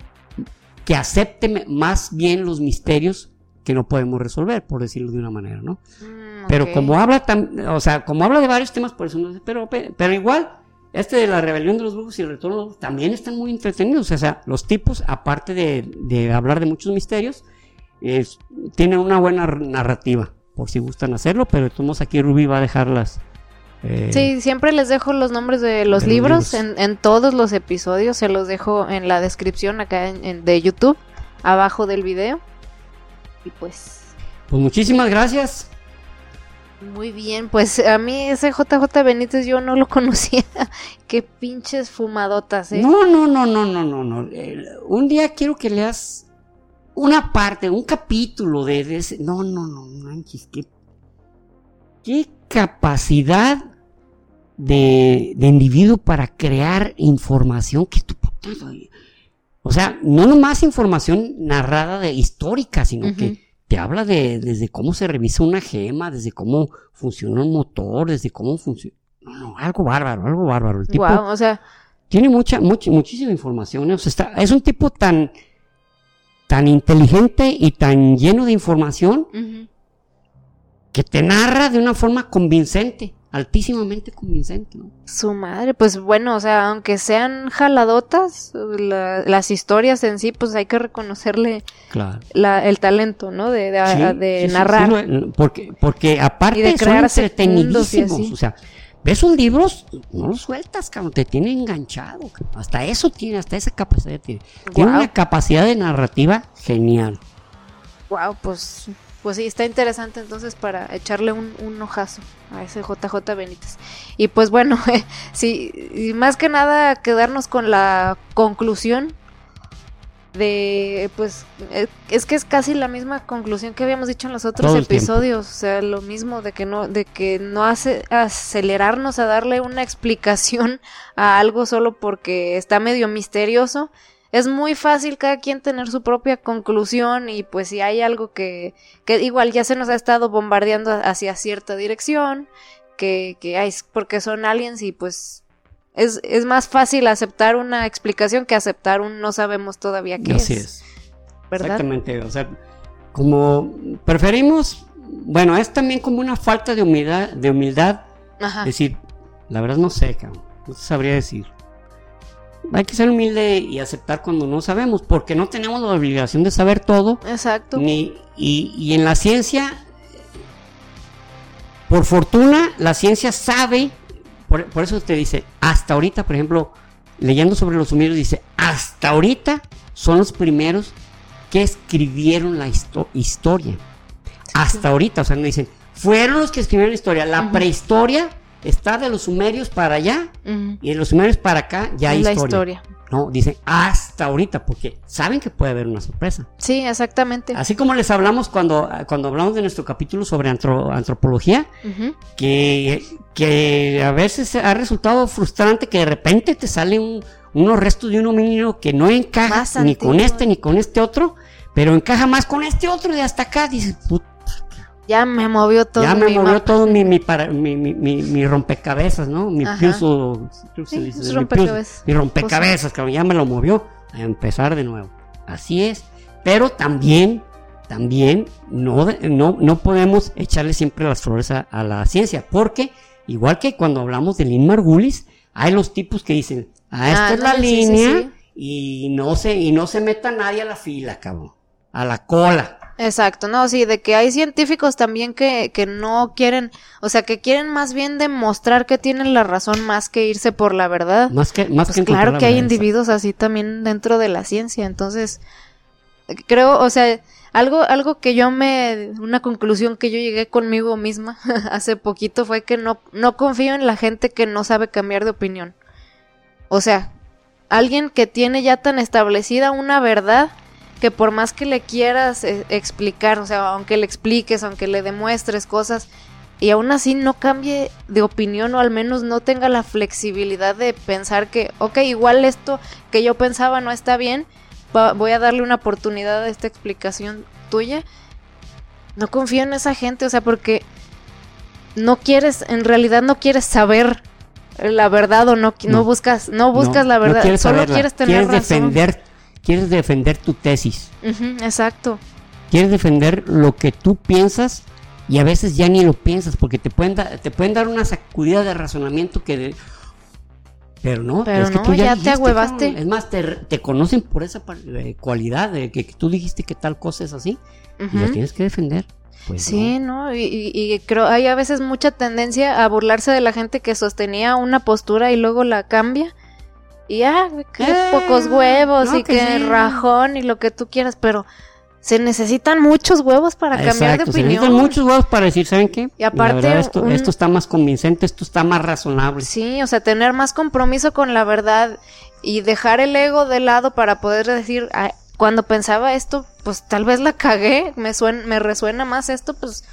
que acepte más bien los misterios que no podemos resolver, por decirlo de una manera, ¿no? Mm, Pero como habla, o sea, como habla de varios temas, por eso no sé, pero, pero igual, este de la rebelión de los brujos y el retorno también están muy entretenidos. O sea, los tipos, aparte de, hablar de muchos misterios, tienen una buena narrativa, por si gustan hacerlo, pero todos aquí Ruby va a dejarlas. Eh, sí, siempre les dejo los nombres de los libros, En, todos los episodios, se los dejo en la descripción acá de YouTube, abajo del video. Y pues... Pues muchísimas gracias. Muy bien, pues a mí ese JJ Benítez yo no lo conocía. Qué pinches fumadotas, ¿eh? No, no, no, no, no, no, no. un día quiero que leas una parte, un capítulo de, ese. No, no, no, manches, qué, qué capacidad de, de individuo para crear información que tu O sea, no nomás información narrada de histórica, sino que te habla de desde cómo se revisa una gema, desde cómo funciona un motor, desde cómo funciona. No, no, algo bárbaro, algo bárbaro. El tipo o sea. Tiene mucha, mucha, muchísima información. ¿eh? O sea, está, es un tipo tan, tan inteligente y tan lleno de información que te narra de una forma convincente altísimamente convincente, ¿no? Su madre, pues bueno, o sea, aunque sean jaladotas, las historias en sí, pues hay que reconocerle el talento, ¿no? De, narrar. porque, porque aparte de son entretenidísimos, o sea, ves sus libros, no los sueltas, cabrón, te tiene enganchado, hasta eso tiene, hasta esa capacidad tiene. Tiene una capacidad de narrativa genial. Wow, pues pues sí, está interesante entonces para echarle un, un ojazo a ese JJ Benítez. Y pues bueno, sí, más que nada quedarnos con la conclusión de, pues, eh, es que es casi la misma conclusión que habíamos dicho en los otros episodios, o sea, lo mismo de que no, de que no hace acelerarnos a darle una explicación a algo solo porque está medio misterioso es muy fácil cada quien tener su propia conclusión y pues si hay algo que, que igual ya se nos ha estado bombardeando hacia cierta dirección, que, que hay porque son aliens y pues es, es, más fácil aceptar una explicación que aceptar un no sabemos todavía qué Así es. ¿verdad? Exactamente, o sea, como preferimos, bueno, es también como una falta de humildad, de humildad, Ajá. decir, la verdad no sé, no sabría decir hay que ser humilde y aceptar cuando no sabemos, porque no tenemos la obligación de saber todo. Exacto. Ni, y, en la ciencia, por fortuna, la ciencia sabe, por, eso te dice, hasta ahorita, por ejemplo, leyendo sobre los sumerios, dice, hasta ahorita son los primeros que escribieron la historia. Hasta ahorita, o sea, no dicen, fueron los que escribieron la historia. La prehistoria está de los sumerios para allá y de los sumerios para acá ya hay historia. No, dicen hasta ahorita, porque saben que puede haber una sorpresa. Sí, exactamente. Así como les hablamos cuando, cuando hablamos de nuestro capítulo sobre antropología, que, que a veces ha resultado frustrante que de repente te salen unos restos de un homínido que no encaja ni con este ni con este otro, pero encaja más con este otro y hasta acá dices, puta ya me movió todo. Ya me movió todo mi, mi, mi, mi, rompecabezas, ¿no? Mi piso. rompecabezas. Mi, rompecabezas, que ya me lo movió. A empezar de nuevo. Así es. Pero también, también no, no, no podemos echarle siempre las flores a, la ciencia. Porque, igual que cuando hablamos de Lin Margulis, hay los tipos que dicen, ah, esta ah, es la línea. Y no se, y no se meta nadie a la fila, cabrón. A la cola. Exacto, no, sí, de que hay científicos también que, que no quieren, o sea, que quieren más bien demostrar que tienen la razón más que irse por la verdad. Más que, más pues claro que hay individuos así también dentro de la ciencia, entonces, creo, o sea, algo, algo que yo me, una conclusión que yo llegué conmigo misma hace poquito fue que no, no confío en la gente que no sabe cambiar de opinión. O sea, alguien que tiene ya tan establecida una verdad, que por más que le quieras eh, explicar, o sea, aunque le expliques, aunque le demuestres cosas, y aún así no cambie de opinión o al menos no tenga la flexibilidad de pensar que, ok, igual esto que yo pensaba no está bien, voy a darle una oportunidad a esta explicación tuya. No confío en esa gente, o sea, porque no quieres, en realidad no quieres saber la verdad o no, no, buscas, no buscas la verdad, solo quieres tener quieres defender quieres defender tu tesis. exacto. Quieres defender lo que tú piensas Y a veces ya ni lo piensas porque te pueden, te pueden dar una sacudida de razonamiento que... Pero no, Pero no, ya, te agüevaste. Es más, te, conocen por esa eh, cualidad de que, tú dijiste que tal cosa es así. Y lo tienes que defender. Pues sí, ¿no? Y, creo hay a veces mucha tendencia a burlarse de la gente que sostenía una postura y luego la cambia. Y ah, qué eh, pocos huevos y qué rajón y lo que tú quieras, pero se necesitan muchos huevos para cambiar de opinión. Se necesitan muchos huevos para decir, ¿saben qué? Y aparte, esto, esto está más convincente, esto está más razonable. Sí, o sea, tener más compromiso con la verdad y dejar el ego de lado para poder decir, cuando pensaba esto, pues tal vez la cagué, me, suena, me resuena más esto, pues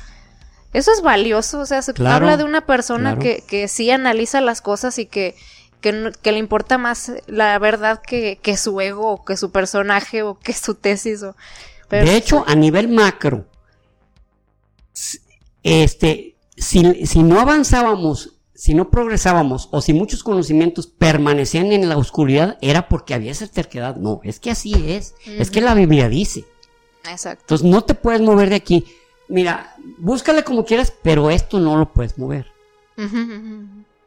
eso es valioso, o sea, se habla de una persona que, que sí analiza las cosas y que, que, que le importa más la verdad que, que, su ego o que su personaje o que su tesis. O, de hecho, a nivel macro, este, si, si no avanzábamos si no progresábamos o si muchos conocimientos permanecían en la oscuridad, era porque había esa terquedad. No, es que así es. Es que la Biblia dice. Exacto. Entonces no te puedes mover de aquí. Mira, búscale como quieras, pero esto no lo puedes mover.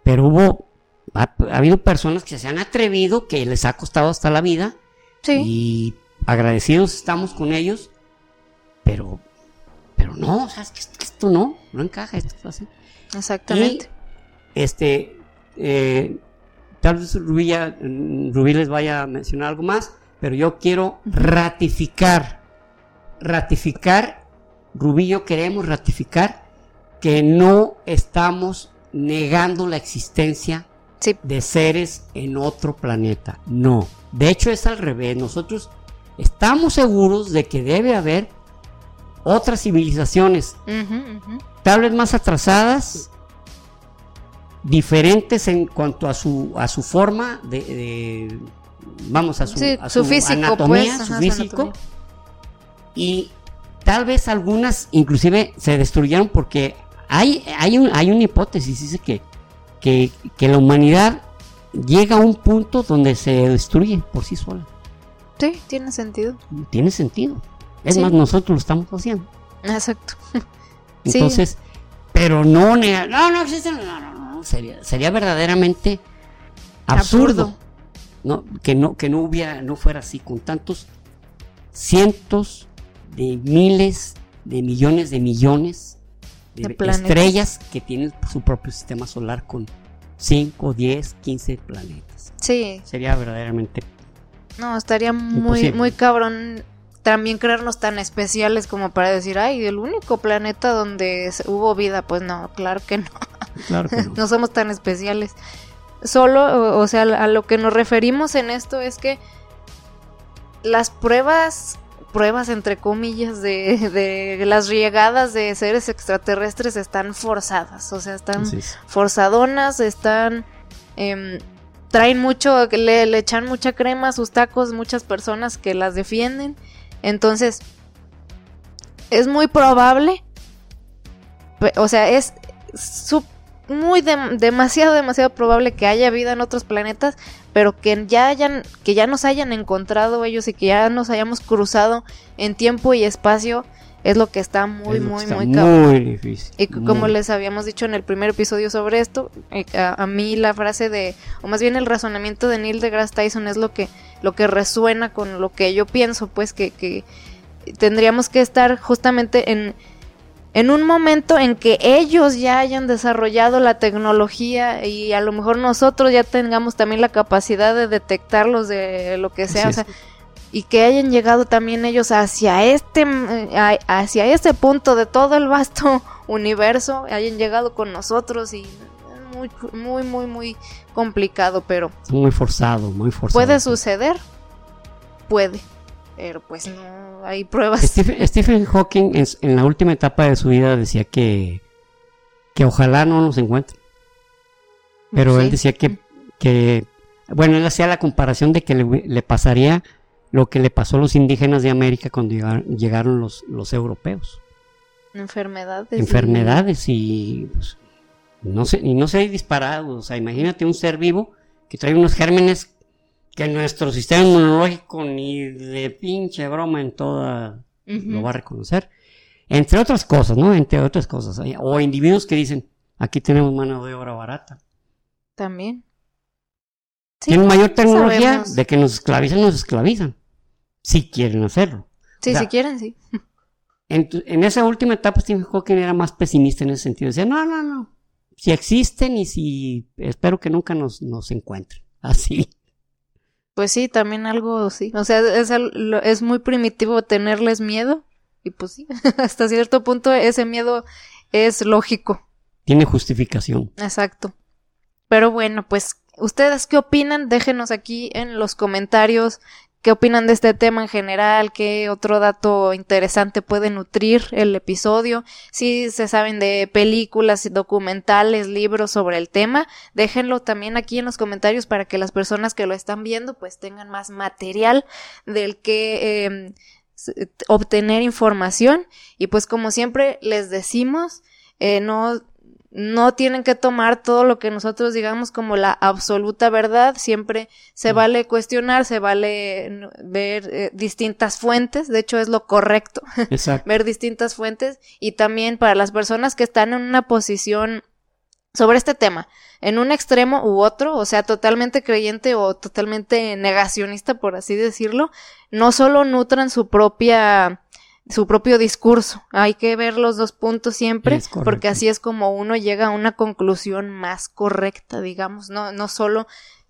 Pero hubo, ha, habido personas que se han atrevido, que les ha costado hasta la vida. Sí. Y agradecidos estamos con ellos. Pero, pero no, o sea, es que, esto no, no encaja, esto es así. Exactamente. Este, eh, tal vez Rubí, les vaya a mencionar algo más, pero yo quiero ratificar, ratificar, Rubí yo queremos ratificar que no estamos negando la existencia de seres en otro planeta. No. De hecho es al revés. Nosotros estamos seguros de que debe haber otras civilizaciones, tal vez más atrasadas, diferentes en cuanto a su a su forma de, vamos a su, físico, anatomía, pues, su físico y tal vez algunas inclusive se destruyeron porque hay hay un hay una hipótesis dice que que, que la humanidad llega a un punto donde se destruye por sí sola. Sí, tiene sentido. Tiene sentido. Es más, nosotros lo estamos haciendo. Exacto. Entonces, pero no, no, no existe, no, no, sería, sería verdaderamente absurdo, ¿no? Que no, que no hubiera, no fuera así, con tantos cientos de miles de millones de millones de, estrellas que tienen su propio sistema solar con 5, 10, 15 planetas. Sí. Sería verdaderamente. No, estaría muy, muy cabrón también creernos tan especiales como para decir, ay, el único planeta donde hubo vida. Pues no, claro que no. no. somos tan especiales. Solo, o, sea, a lo que nos referimos en esto es que las pruebas, pruebas entre comillas, de, de las llegadas de seres extraterrestres están forzadas. O sea, están forzadonas, están... Em, traen mucho, le, le echan mucha crema a sus tacos, muchas personas que las defienden. Entonces, es muy probable, o sea, es muy demasiado, demasiado probable que haya vida en otros planetas, pero que ya hayan, que ya nos hayan encontrado ellos y que ya nos hayamos cruzado en tiempo y espacio, es lo que está muy, muy, muy Muy difícil. Y como les habíamos dicho en el primer episodio sobre esto, eh, a, mí la frase de, o más bien el razonamiento de Neil deGrasse Tyson es lo que lo que resuena con lo que yo pienso, pues que, tendríamos que estar justamente en, en un momento en que ellos ya hayan desarrollado la tecnología y a lo mejor nosotros ya tengamos también la capacidad de detectarlos de lo que sea, y que hayan llegado también ellos hacia este hacia este punto de todo el vasto universo, hayan llegado con nosotros y muy, muy, muy, muy complicado, pero... Muy forzado, muy forzado. ¿Puede suceder? Puede, pero pues no hay pruebas. Stephen, Hawking en, la última etapa de su vida decía que, que ojalá no nos encuentren. Pero él decía que, que, bueno, él hacía la comparación de que le, pasaría lo que le pasó a los indígenas de América cuando llegaron, los, los europeos. Enfermedades. Enfermedades y, pues, no sé, y no se hay disparado. O sea, imagínate un ser vivo que trae unos gérmenes que nuestro sistema inmunológico ni de pinche broma en toda lo va a reconocer. entre otras cosas, ¿no? Entre otras cosas. O individuos que dicen, aquí tenemos mano de obra barata. También. Tienen mayor tecnología de que nos esclavizan, nos esclavizan. Si quieren hacerlo. Sí, si quieren, sí. En, esa última etapa Stephen Hawking era más pesimista en ese sentido. Decía, no, no, no. Si existen y si espero que nunca nos, nos encuentren. Así. Pues sí, también algo sí. O sea, es, es muy primitivo tenerles miedo. Y pues sí, hasta cierto punto ese miedo es lógico. Tiene justificación. Exacto. Pero bueno, pues, ¿ustedes qué opinan? Déjenos aquí en los comentarios qué opinan de este tema en general, qué otro dato interesante puede nutrir el episodio, si se saben de películas, documentales, libros sobre el tema, déjenlo también aquí en los comentarios para que las personas que lo están viendo pues tengan más material del que em, obtener información. Y pues como siempre les decimos, eh, no no tienen que tomar todo lo que nosotros digamos como la absoluta verdad, siempre se mm. vale cuestionar, se vale ver eh, distintas fuentes, de hecho es lo correcto, ver distintas fuentes. Y también para las personas que están en una posición sobre este tema, en un extremo u otro, o sea, totalmente creyente o totalmente negacionista, por así decirlo, no solo nutran su propia su propio discurso. Hay que ver los dos puntos siempre, porque así es como uno llega a una conclusión más correcta, digamos, no, no solo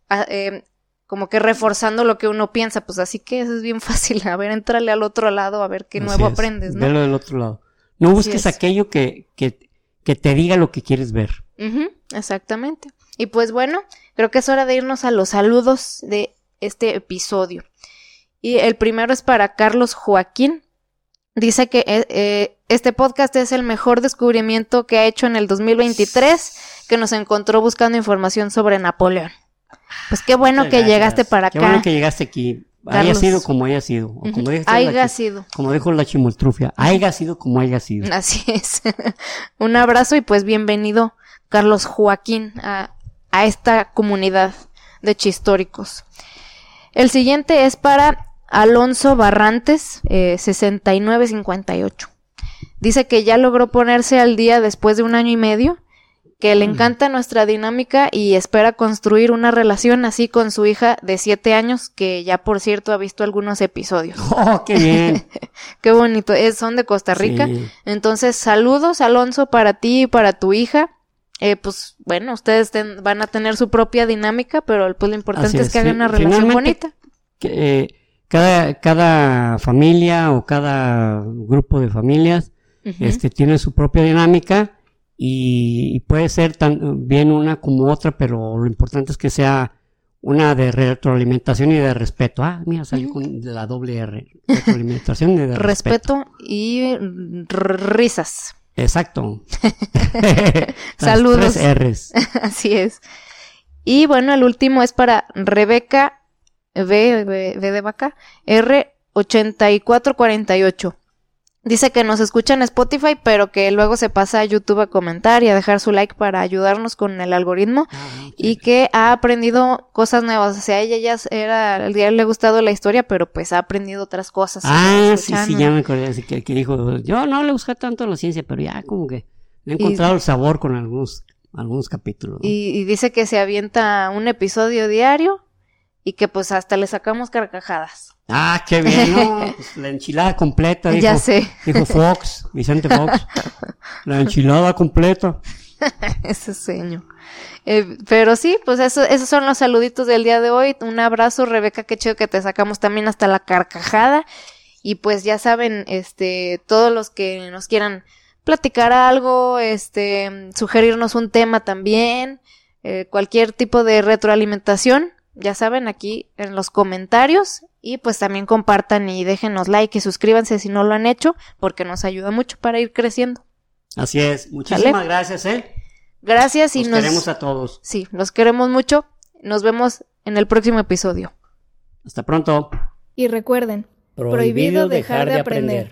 ah, eh, como que reforzando lo que uno piensa, pues así que eso es bien fácil. A ver, entrale al otro lado a ver qué nuevo aprendes, ¿no? Verlo del otro lado. No busques aquello que, que, que, te diga lo que quieres ver. exactamente. Y pues bueno, creo que es hora de irnos a los saludos de este episodio. Y el primero es para Carlos Joaquín, dice que eh, eh, este podcast es el mejor descubrimiento que ha hecho en el 2023, que nos encontró buscando información sobre Napoleón. Pues qué bueno que llegaste para acá. Qué bueno que llegaste aquí. Haya sido como haya sido. O como, haya sido. como dijo la chimoltrufia. Haya sido como haya sido. Así es. Un abrazo y pues bienvenido, Carlos Joaquín, a, a esta comunidad de chistóricos. El siguiente es para Alonso Barrantes, eh, 6958. Dice que ya logró ponerse al día después de un año y medio, que le encanta nuestra dinámica y espera construir una relación así con su hija de siete años, que ya por cierto ha visto algunos episodios. ¡Oh, qué bien! qué bonito. Es, son de Costa Rica. Entonces, saludos, Alonso, para ti y para tu hija. Eh, pues bueno, ustedes van a tener su propia dinámica, pero pues lo importante es, que hagan una relación bonita. Que, eh, cada, cada familia o cada grupo de familias este, tiene su propia dinámica y, puede ser tan bien una como otra, pero lo importante es que sea una de retroalimentación y de respeto. Ah, mira, salió con la doble R. Retroalimentación y de respeto. respeto. y risas. Exacto. Saludos. Tres R's. Así es. Y bueno, el último es para Rebeca V, V, de vaca, R8448. Dice que nos escucha en Spotify, pero que luego se pasa a YouTube a comentar y a dejar su like para ayudarnos con el algoritmo ah, y que ha aprendido cosas nuevas. O sea, a ella ya era, el día le ha gustado la historia, pero pues ha aprendido otras cosas. Ah, sí, sí, ya me acordé. que, dijo, yo no le busqué tanto la ciencia, pero ya como que he encontrado el sabor con algunos, algunos capítulos. y dice que se avienta un episodio diario y que pues hasta le sacamos carcajadas. Ah, qué bien, ¿no? Pues, la enchilada completa, dijo, ya sé. dijo Fox, Vicente Fox. La enchilada completa. Ese seño. Eh, pero sí, pues eso, esos son los saluditos del día de hoy. Un abrazo, Rebeca, qué chido que te sacamos también hasta la carcajada. Y pues ya saben, este, todos los que nos quieran platicar algo, este, sugerirnos un tema también, eh, cualquier tipo de retroalimentación, ya saben, aquí en los comentarios y pues también compartan y déjenos like y suscríbanse si no lo han hecho porque nos ayuda mucho para ir creciendo. Así es, muchísimas gracias, ¿eh? Gracias y nos queremos a todos. Sí, los queremos mucho. Nos vemos en el próximo episodio. Hasta pronto. Y recuerden, prohibido, dejar, de aprender.